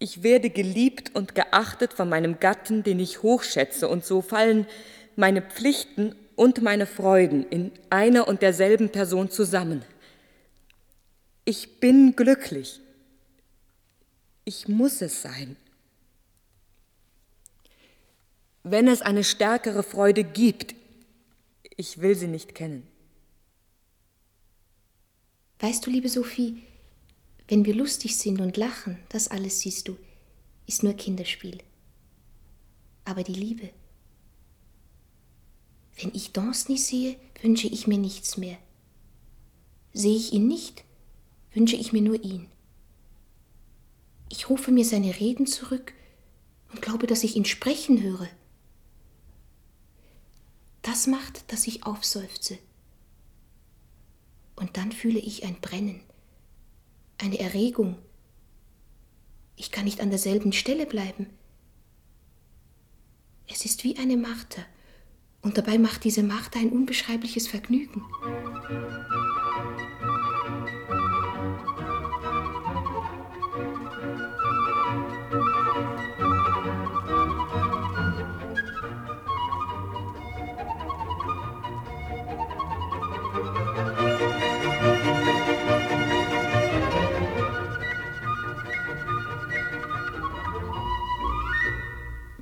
Ich werde geliebt und geachtet von meinem Gatten, den ich hochschätze, und so fallen meine Pflichten und meine Freuden in einer und derselben Person zusammen. Ich bin glücklich. Ich muss es sein. Wenn es eine stärkere Freude gibt, ich will sie nicht kennen.
Weißt du, liebe Sophie, wenn wir lustig sind und lachen, das alles siehst du, ist nur Kinderspiel. Aber die Liebe, wenn ich Danceny sehe, wünsche ich mir nichts mehr. Sehe ich ihn nicht, wünsche ich mir nur ihn. Ich rufe mir seine Reden zurück und glaube, dass ich ihn sprechen höre. Das macht, dass ich aufseufze. Und dann fühle ich ein Brennen, eine Erregung. Ich kann nicht an derselben Stelle bleiben. Es ist wie eine Marter. Und dabei macht diese Macht ein unbeschreibliches Vergnügen.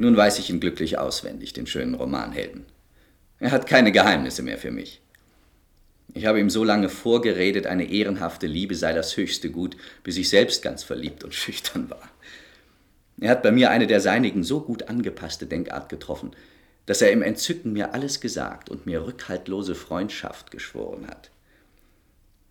Nun weiß ich ihn glücklich auswendig, den schönen Romanhelden. Er hat keine Geheimnisse mehr für mich. Ich habe ihm so lange vorgeredet, eine ehrenhafte Liebe sei das höchste Gut, bis ich selbst ganz verliebt und schüchtern war. Er hat bei mir eine der seinigen so gut angepasste Denkart getroffen, dass er im Entzücken mir alles gesagt und mir rückhaltlose Freundschaft geschworen hat.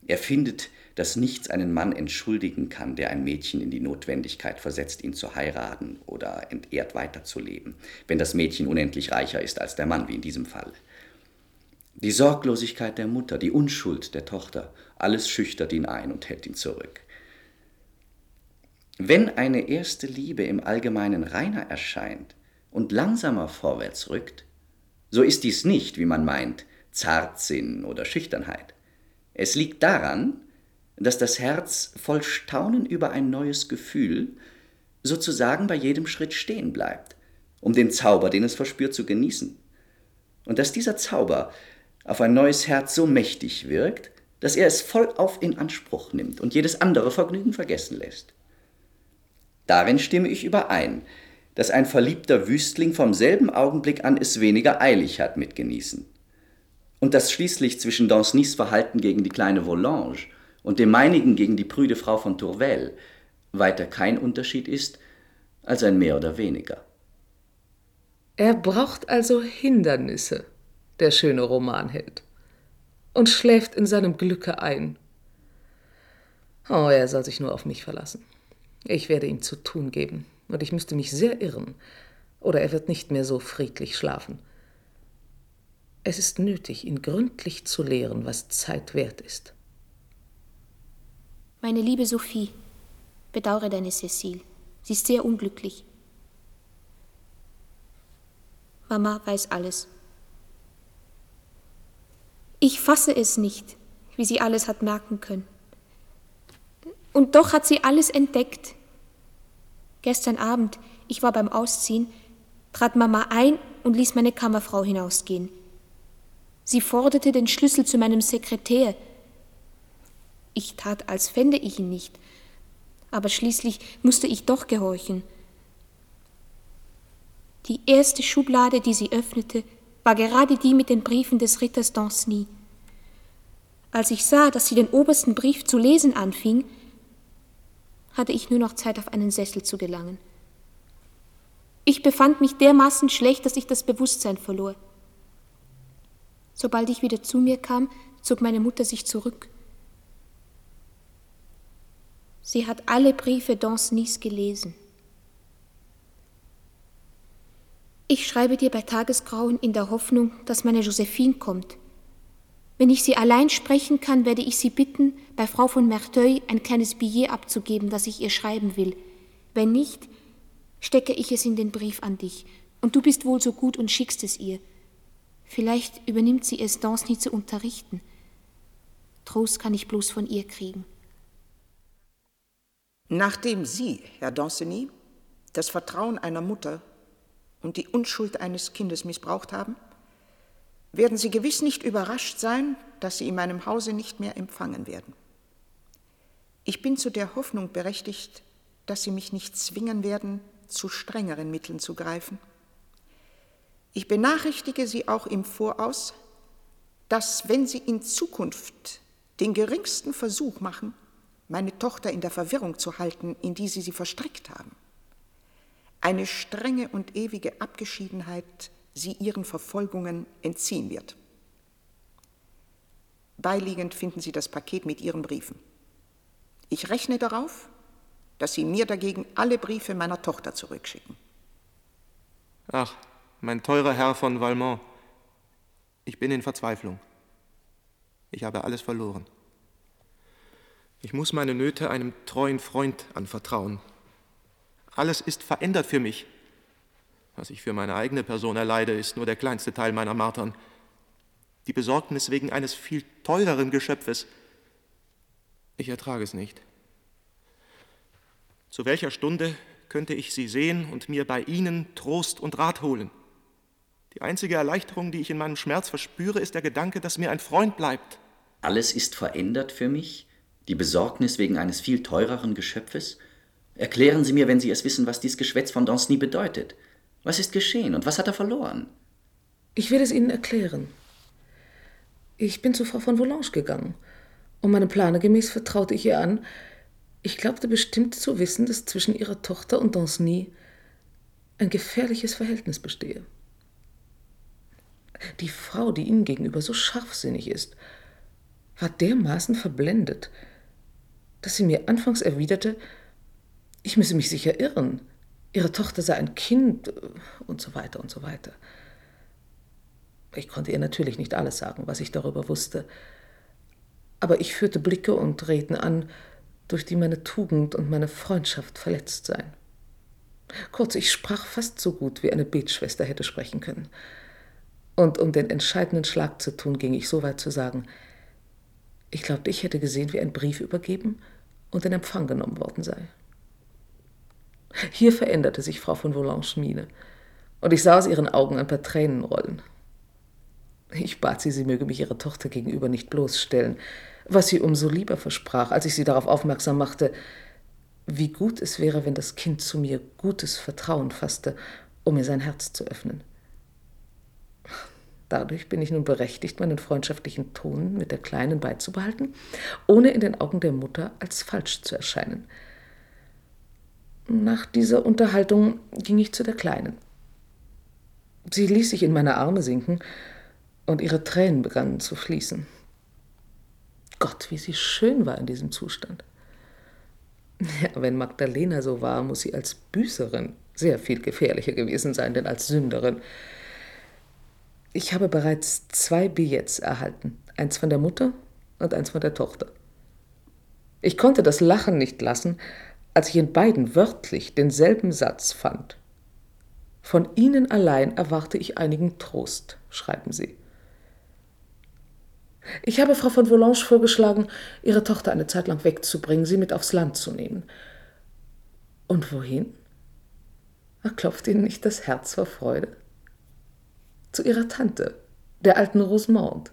Er findet, dass nichts einen Mann entschuldigen kann, der ein Mädchen in die Notwendigkeit versetzt, ihn zu heiraten oder entehrt weiterzuleben, wenn das Mädchen unendlich reicher ist als der Mann, wie in diesem Fall. Die Sorglosigkeit der Mutter, die Unschuld der Tochter, alles schüchtert ihn ein und hält ihn zurück. Wenn eine erste Liebe im Allgemeinen reiner erscheint und langsamer vorwärts rückt, so ist dies nicht, wie man meint, Zartsinn oder Schüchternheit. Es liegt daran, dass das Herz voll Staunen über ein neues Gefühl sozusagen bei jedem Schritt stehen bleibt, um den Zauber, den es verspürt, zu genießen. Und dass dieser Zauber auf ein neues Herz so mächtig wirkt, dass er es vollauf in Anspruch nimmt und jedes andere Vergnügen vergessen lässt. Darin stimme ich überein, dass ein verliebter Wüstling vom selben Augenblick an es weniger eilig hat mit Genießen. Und dass schließlich zwischen Dancnys Verhalten gegen die kleine Volange und dem meinigen gegen die prüde Frau von Tourvel weiter kein Unterschied ist als ein mehr oder weniger.
Er braucht also Hindernisse, der schöne Romanheld, und schläft in seinem Glücke ein. Oh, er soll sich nur auf mich verlassen. Ich werde ihm zu tun geben, und ich müsste mich sehr irren, oder er wird nicht mehr so friedlich schlafen. Es ist nötig, ihn gründlich zu lehren, was Zeit wert ist.
Meine liebe Sophie, bedauere deine Cecile. Sie ist sehr unglücklich. Mama weiß alles. Ich fasse es nicht, wie sie alles hat merken können. Und doch hat sie alles entdeckt. Gestern Abend, ich war beim Ausziehen, trat Mama ein und ließ meine Kammerfrau hinausgehen. Sie forderte den Schlüssel zu meinem Sekretär. Ich tat, als fände ich ihn nicht, aber schließlich musste ich doch gehorchen. Die erste Schublade, die sie öffnete, war gerade die mit den Briefen des Ritters Danceny. Als ich sah, dass sie den obersten Brief zu lesen anfing, hatte ich nur noch Zeit, auf einen Sessel zu gelangen. Ich befand mich dermaßen schlecht, dass ich das Bewusstsein verlor. Sobald ich wieder zu mir kam, zog meine Mutter sich zurück. Sie hat alle Briefe Dancenys gelesen. Ich schreibe dir bei Tagesgrauen in der Hoffnung, dass meine Josephine kommt. Wenn ich sie allein sprechen kann, werde ich sie bitten, bei Frau von Merteuil ein kleines Billet abzugeben, das ich ihr schreiben will. Wenn nicht, stecke ich es in den Brief an dich, und du bist wohl so gut und schickst es ihr. Vielleicht übernimmt sie es, Danceny zu unterrichten. Trost kann ich bloß von ihr kriegen.
Nachdem Sie, Herr Danceny, das Vertrauen einer Mutter und die Unschuld eines Kindes missbraucht haben, werden Sie gewiss nicht überrascht sein, dass Sie in meinem Hause nicht mehr empfangen werden. Ich bin zu der Hoffnung berechtigt, dass Sie mich nicht zwingen werden, zu strengeren Mitteln zu greifen. Ich benachrichtige Sie auch im Voraus, dass wenn Sie in Zukunft den geringsten Versuch machen, meine Tochter in der Verwirrung zu halten, in die Sie sie verstrickt haben, eine strenge und ewige Abgeschiedenheit sie ihren Verfolgungen entziehen wird. Beiliegend finden Sie das Paket mit Ihren Briefen. Ich rechne darauf, dass Sie mir dagegen alle Briefe meiner Tochter zurückschicken.
Ach, mein teurer Herr von Valmont, ich bin in Verzweiflung. Ich habe alles verloren. Ich muss meine Nöte einem treuen Freund anvertrauen, alles ist verändert für mich. Was ich für meine eigene Person erleide, ist nur der kleinste Teil meiner Martern. Die Besorgnis wegen eines viel teureren Geschöpfes. Ich ertrage es nicht. Zu welcher Stunde könnte ich Sie sehen und mir bei Ihnen Trost und Rat holen? Die einzige Erleichterung, die ich in meinem Schmerz verspüre, ist der Gedanke, dass mir ein Freund bleibt.
Alles ist verändert für mich? Die Besorgnis wegen eines viel teureren Geschöpfes? Erklären Sie mir, wenn Sie es wissen, was dies Geschwätz von Danceny bedeutet. Was ist geschehen und was hat er verloren?
Ich will es Ihnen erklären. Ich bin zu Frau von Volange gegangen und meinem Plane gemäß vertraute ich ihr an, ich glaubte bestimmt zu wissen, dass zwischen ihrer Tochter und Danceny ein gefährliches Verhältnis bestehe. Die Frau, die Ihnen gegenüber so scharfsinnig ist, war dermaßen verblendet, dass sie mir anfangs erwiderte, ich müsse mich sicher irren. Ihre Tochter sei ein Kind äh, und so weiter und so weiter. Ich konnte ihr natürlich nicht alles sagen, was ich darüber wusste. Aber ich führte Blicke und Reden an, durch die meine Tugend und meine Freundschaft verletzt seien. Kurz, ich sprach fast so gut, wie eine Betschwester hätte sprechen können. Und um den entscheidenden Schlag zu tun, ging ich so weit zu sagen, ich glaubte, ich hätte gesehen, wie ein Brief übergeben und in Empfang genommen worden sei. Hier veränderte sich Frau von Volanges Miene, und ich sah aus ihren Augen ein paar Tränen rollen. Ich bat sie, sie möge mich ihrer Tochter gegenüber nicht bloßstellen, was sie umso lieber versprach, als ich sie darauf aufmerksam machte, wie gut es wäre, wenn das Kind zu mir gutes Vertrauen fasste, um mir sein Herz zu öffnen. Dadurch bin ich nun berechtigt, meinen freundschaftlichen Ton mit der Kleinen beizubehalten, ohne in den Augen der Mutter als falsch zu erscheinen. Nach dieser Unterhaltung ging ich zu der Kleinen. Sie ließ sich in meine Arme sinken und ihre Tränen begannen zu fließen. Gott, wie sie schön war in diesem Zustand. Ja, wenn Magdalena so war, muss sie als Büßerin sehr viel gefährlicher gewesen sein, denn als Sünderin. Ich habe bereits zwei Billets erhalten, eins von der Mutter und eins von der Tochter. Ich konnte das Lachen nicht lassen, als ich in beiden wörtlich denselben Satz fand. Von Ihnen allein erwarte ich einigen Trost, schreiben Sie. Ich habe Frau von Volange vorgeschlagen, ihre Tochter eine Zeit lang wegzubringen, sie mit aufs Land zu nehmen. Und wohin? Ach, klopft Ihnen nicht das Herz vor Freude? Zu Ihrer Tante, der alten Rosemond.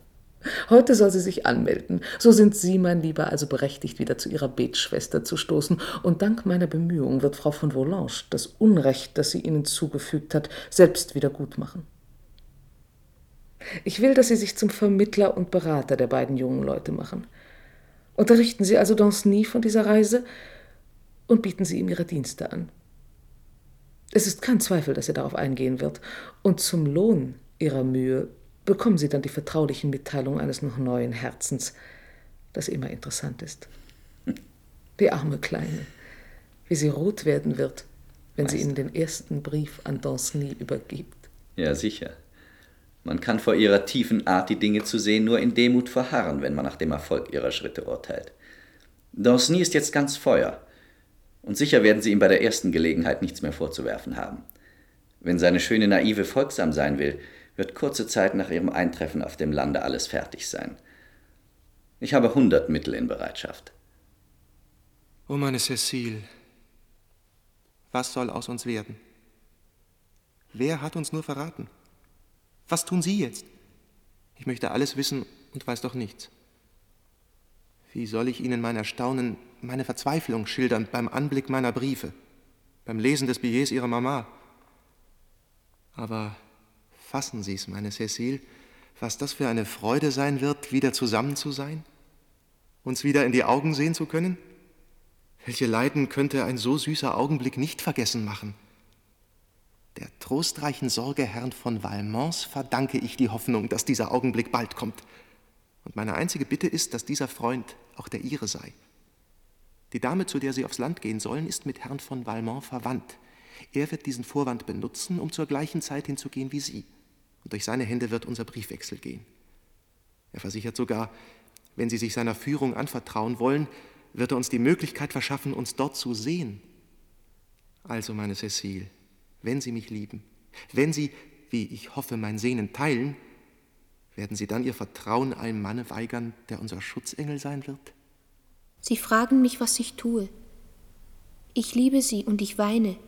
Heute soll sie sich anmelden. So sind Sie, mein Lieber, also berechtigt, wieder zu Ihrer Betschwester zu stoßen. Und dank meiner Bemühungen wird Frau von Volange das Unrecht, das sie Ihnen zugefügt hat, selbst wieder gut machen. Ich will, dass Sie sich zum Vermittler und Berater der beiden jungen Leute machen. Unterrichten Sie also Danceny von dieser Reise und bieten Sie ihm Ihre Dienste an. Es ist kein Zweifel, dass er darauf eingehen wird. Und zum Lohn Ihrer Mühe bekommen Sie dann die vertraulichen Mitteilungen eines noch neuen Herzens, das immer interessant ist. Die arme Kleine, wie sie rot werden wird, wenn Meister. sie Ihnen den ersten Brief an Danceny übergibt.
Ja, sicher. Man kann vor ihrer tiefen Art, die Dinge zu sehen, nur in Demut verharren, wenn man nach dem Erfolg ihrer Schritte urteilt. Danceny ist jetzt ganz Feuer. Und sicher werden sie ihm bei der ersten Gelegenheit nichts mehr vorzuwerfen haben. Wenn seine schöne Naive folgsam sein will, wird kurze Zeit nach ihrem Eintreffen auf dem Lande alles fertig sein. Ich habe hundert Mittel in Bereitschaft.
Oh, meine Cecile, was soll aus uns werden? Wer hat uns nur verraten? Was tun Sie jetzt? Ich möchte alles wissen und weiß doch nichts. Wie soll ich Ihnen mein Erstaunen, meine Verzweiflung schildern beim Anblick meiner Briefe, beim Lesen des Billets Ihrer Mama? Aber Fassen Sie es, meine Cecile, was das für eine Freude sein wird, wieder zusammen zu sein, uns wieder in die Augen sehen zu können? Welche Leiden könnte ein so süßer Augenblick nicht vergessen machen? Der trostreichen Sorge Herrn von Valmont verdanke ich die Hoffnung, dass dieser Augenblick bald kommt. Und meine einzige Bitte ist, dass dieser Freund auch der Ihre sei. Die Dame, zu der Sie aufs Land gehen sollen, ist mit Herrn von Valmont verwandt. Er wird diesen Vorwand benutzen, um zur gleichen Zeit hinzugehen wie Sie und durch seine Hände wird unser Briefwechsel gehen. Er versichert sogar, wenn Sie sich seiner Führung anvertrauen wollen, wird er uns die Möglichkeit verschaffen, uns dort zu sehen. Also, meine Cecile, wenn Sie mich lieben, wenn Sie, wie ich hoffe, mein Sehnen teilen, werden Sie dann Ihr Vertrauen einem Manne weigern, der unser Schutzengel sein wird?
Sie fragen mich, was ich tue. Ich liebe Sie und ich weine.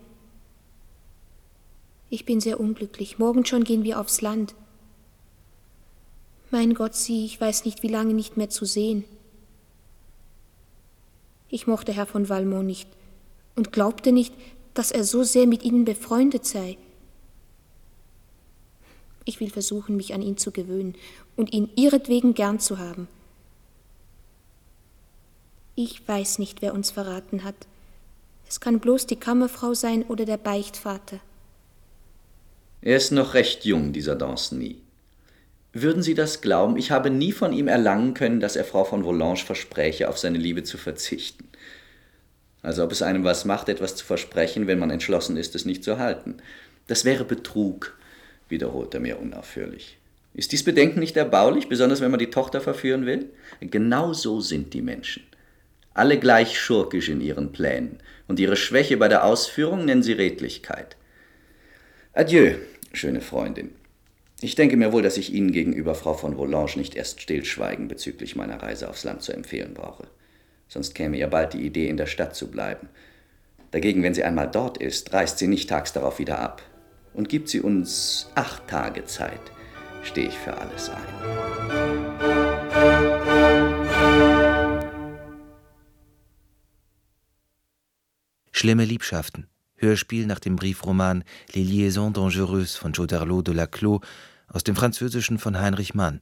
Ich bin sehr unglücklich. Morgen schon gehen wir aufs Land. Mein Gott, sie, ich weiß nicht, wie lange nicht mehr zu sehen. Ich mochte Herr von Valmont nicht und glaubte nicht, dass er so sehr mit ihnen befreundet sei. Ich will versuchen, mich an ihn zu gewöhnen und ihn ihretwegen gern zu haben. Ich weiß nicht, wer uns verraten hat. Es kann bloß die Kammerfrau sein oder der Beichtvater.
Er ist noch recht jung, dieser Danceny. Würden Sie das glauben, ich habe nie von ihm erlangen können, dass er Frau von Volange verspräche, auf seine Liebe zu verzichten. Als ob es einem was macht, etwas zu versprechen, wenn man entschlossen ist, es nicht zu halten. Das wäre Betrug, wiederholt er mir unaufhörlich. Ist dies Bedenken nicht erbaulich, besonders wenn man die Tochter verführen will? Genau so sind die Menschen. Alle gleich schurkisch in ihren Plänen, und ihre Schwäche bei der Ausführung nennen sie Redlichkeit. Adieu, schöne Freundin. Ich denke mir wohl, dass ich Ihnen gegenüber Frau von Volange nicht erst Stillschweigen bezüglich meiner Reise aufs Land zu empfehlen brauche. Sonst käme ihr bald die Idee, in der Stadt zu bleiben. Dagegen, wenn sie einmal dort ist, reist sie nicht tags darauf wieder ab. Und gibt sie uns acht Tage Zeit, stehe ich für alles ein.
Schlimme Liebschaften. Hörspiel nach dem Briefroman Les Liaisons dangereuses von Joderlot de Laclos aus dem Französischen von Heinrich Mann.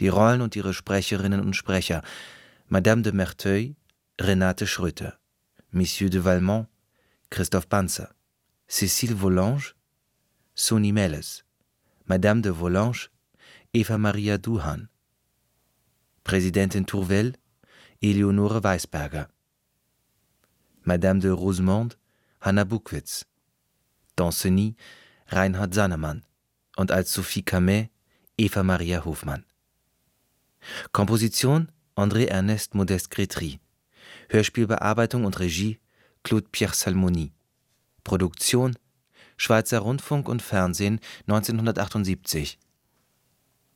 Die Rollen und ihre Sprecherinnen und Sprecher Madame de Merteuil, Renate Schröter, Monsieur de Valmont, Christoph Panzer, Cécile Volange, Sony Melles, Madame de Volange, Eva Maria Duhan, Präsidentin Tourvel, Eleonore Weisberger, Madame de Rosemonde, Hanna Buckwitz, Danceny Reinhard Sannemann und als Sophie Camet Eva Maria Hofmann. Komposition André Ernest Modeste Gretry. Hörspielbearbeitung und Regie Claude Pierre Salmoni. Produktion Schweizer Rundfunk und Fernsehen 1978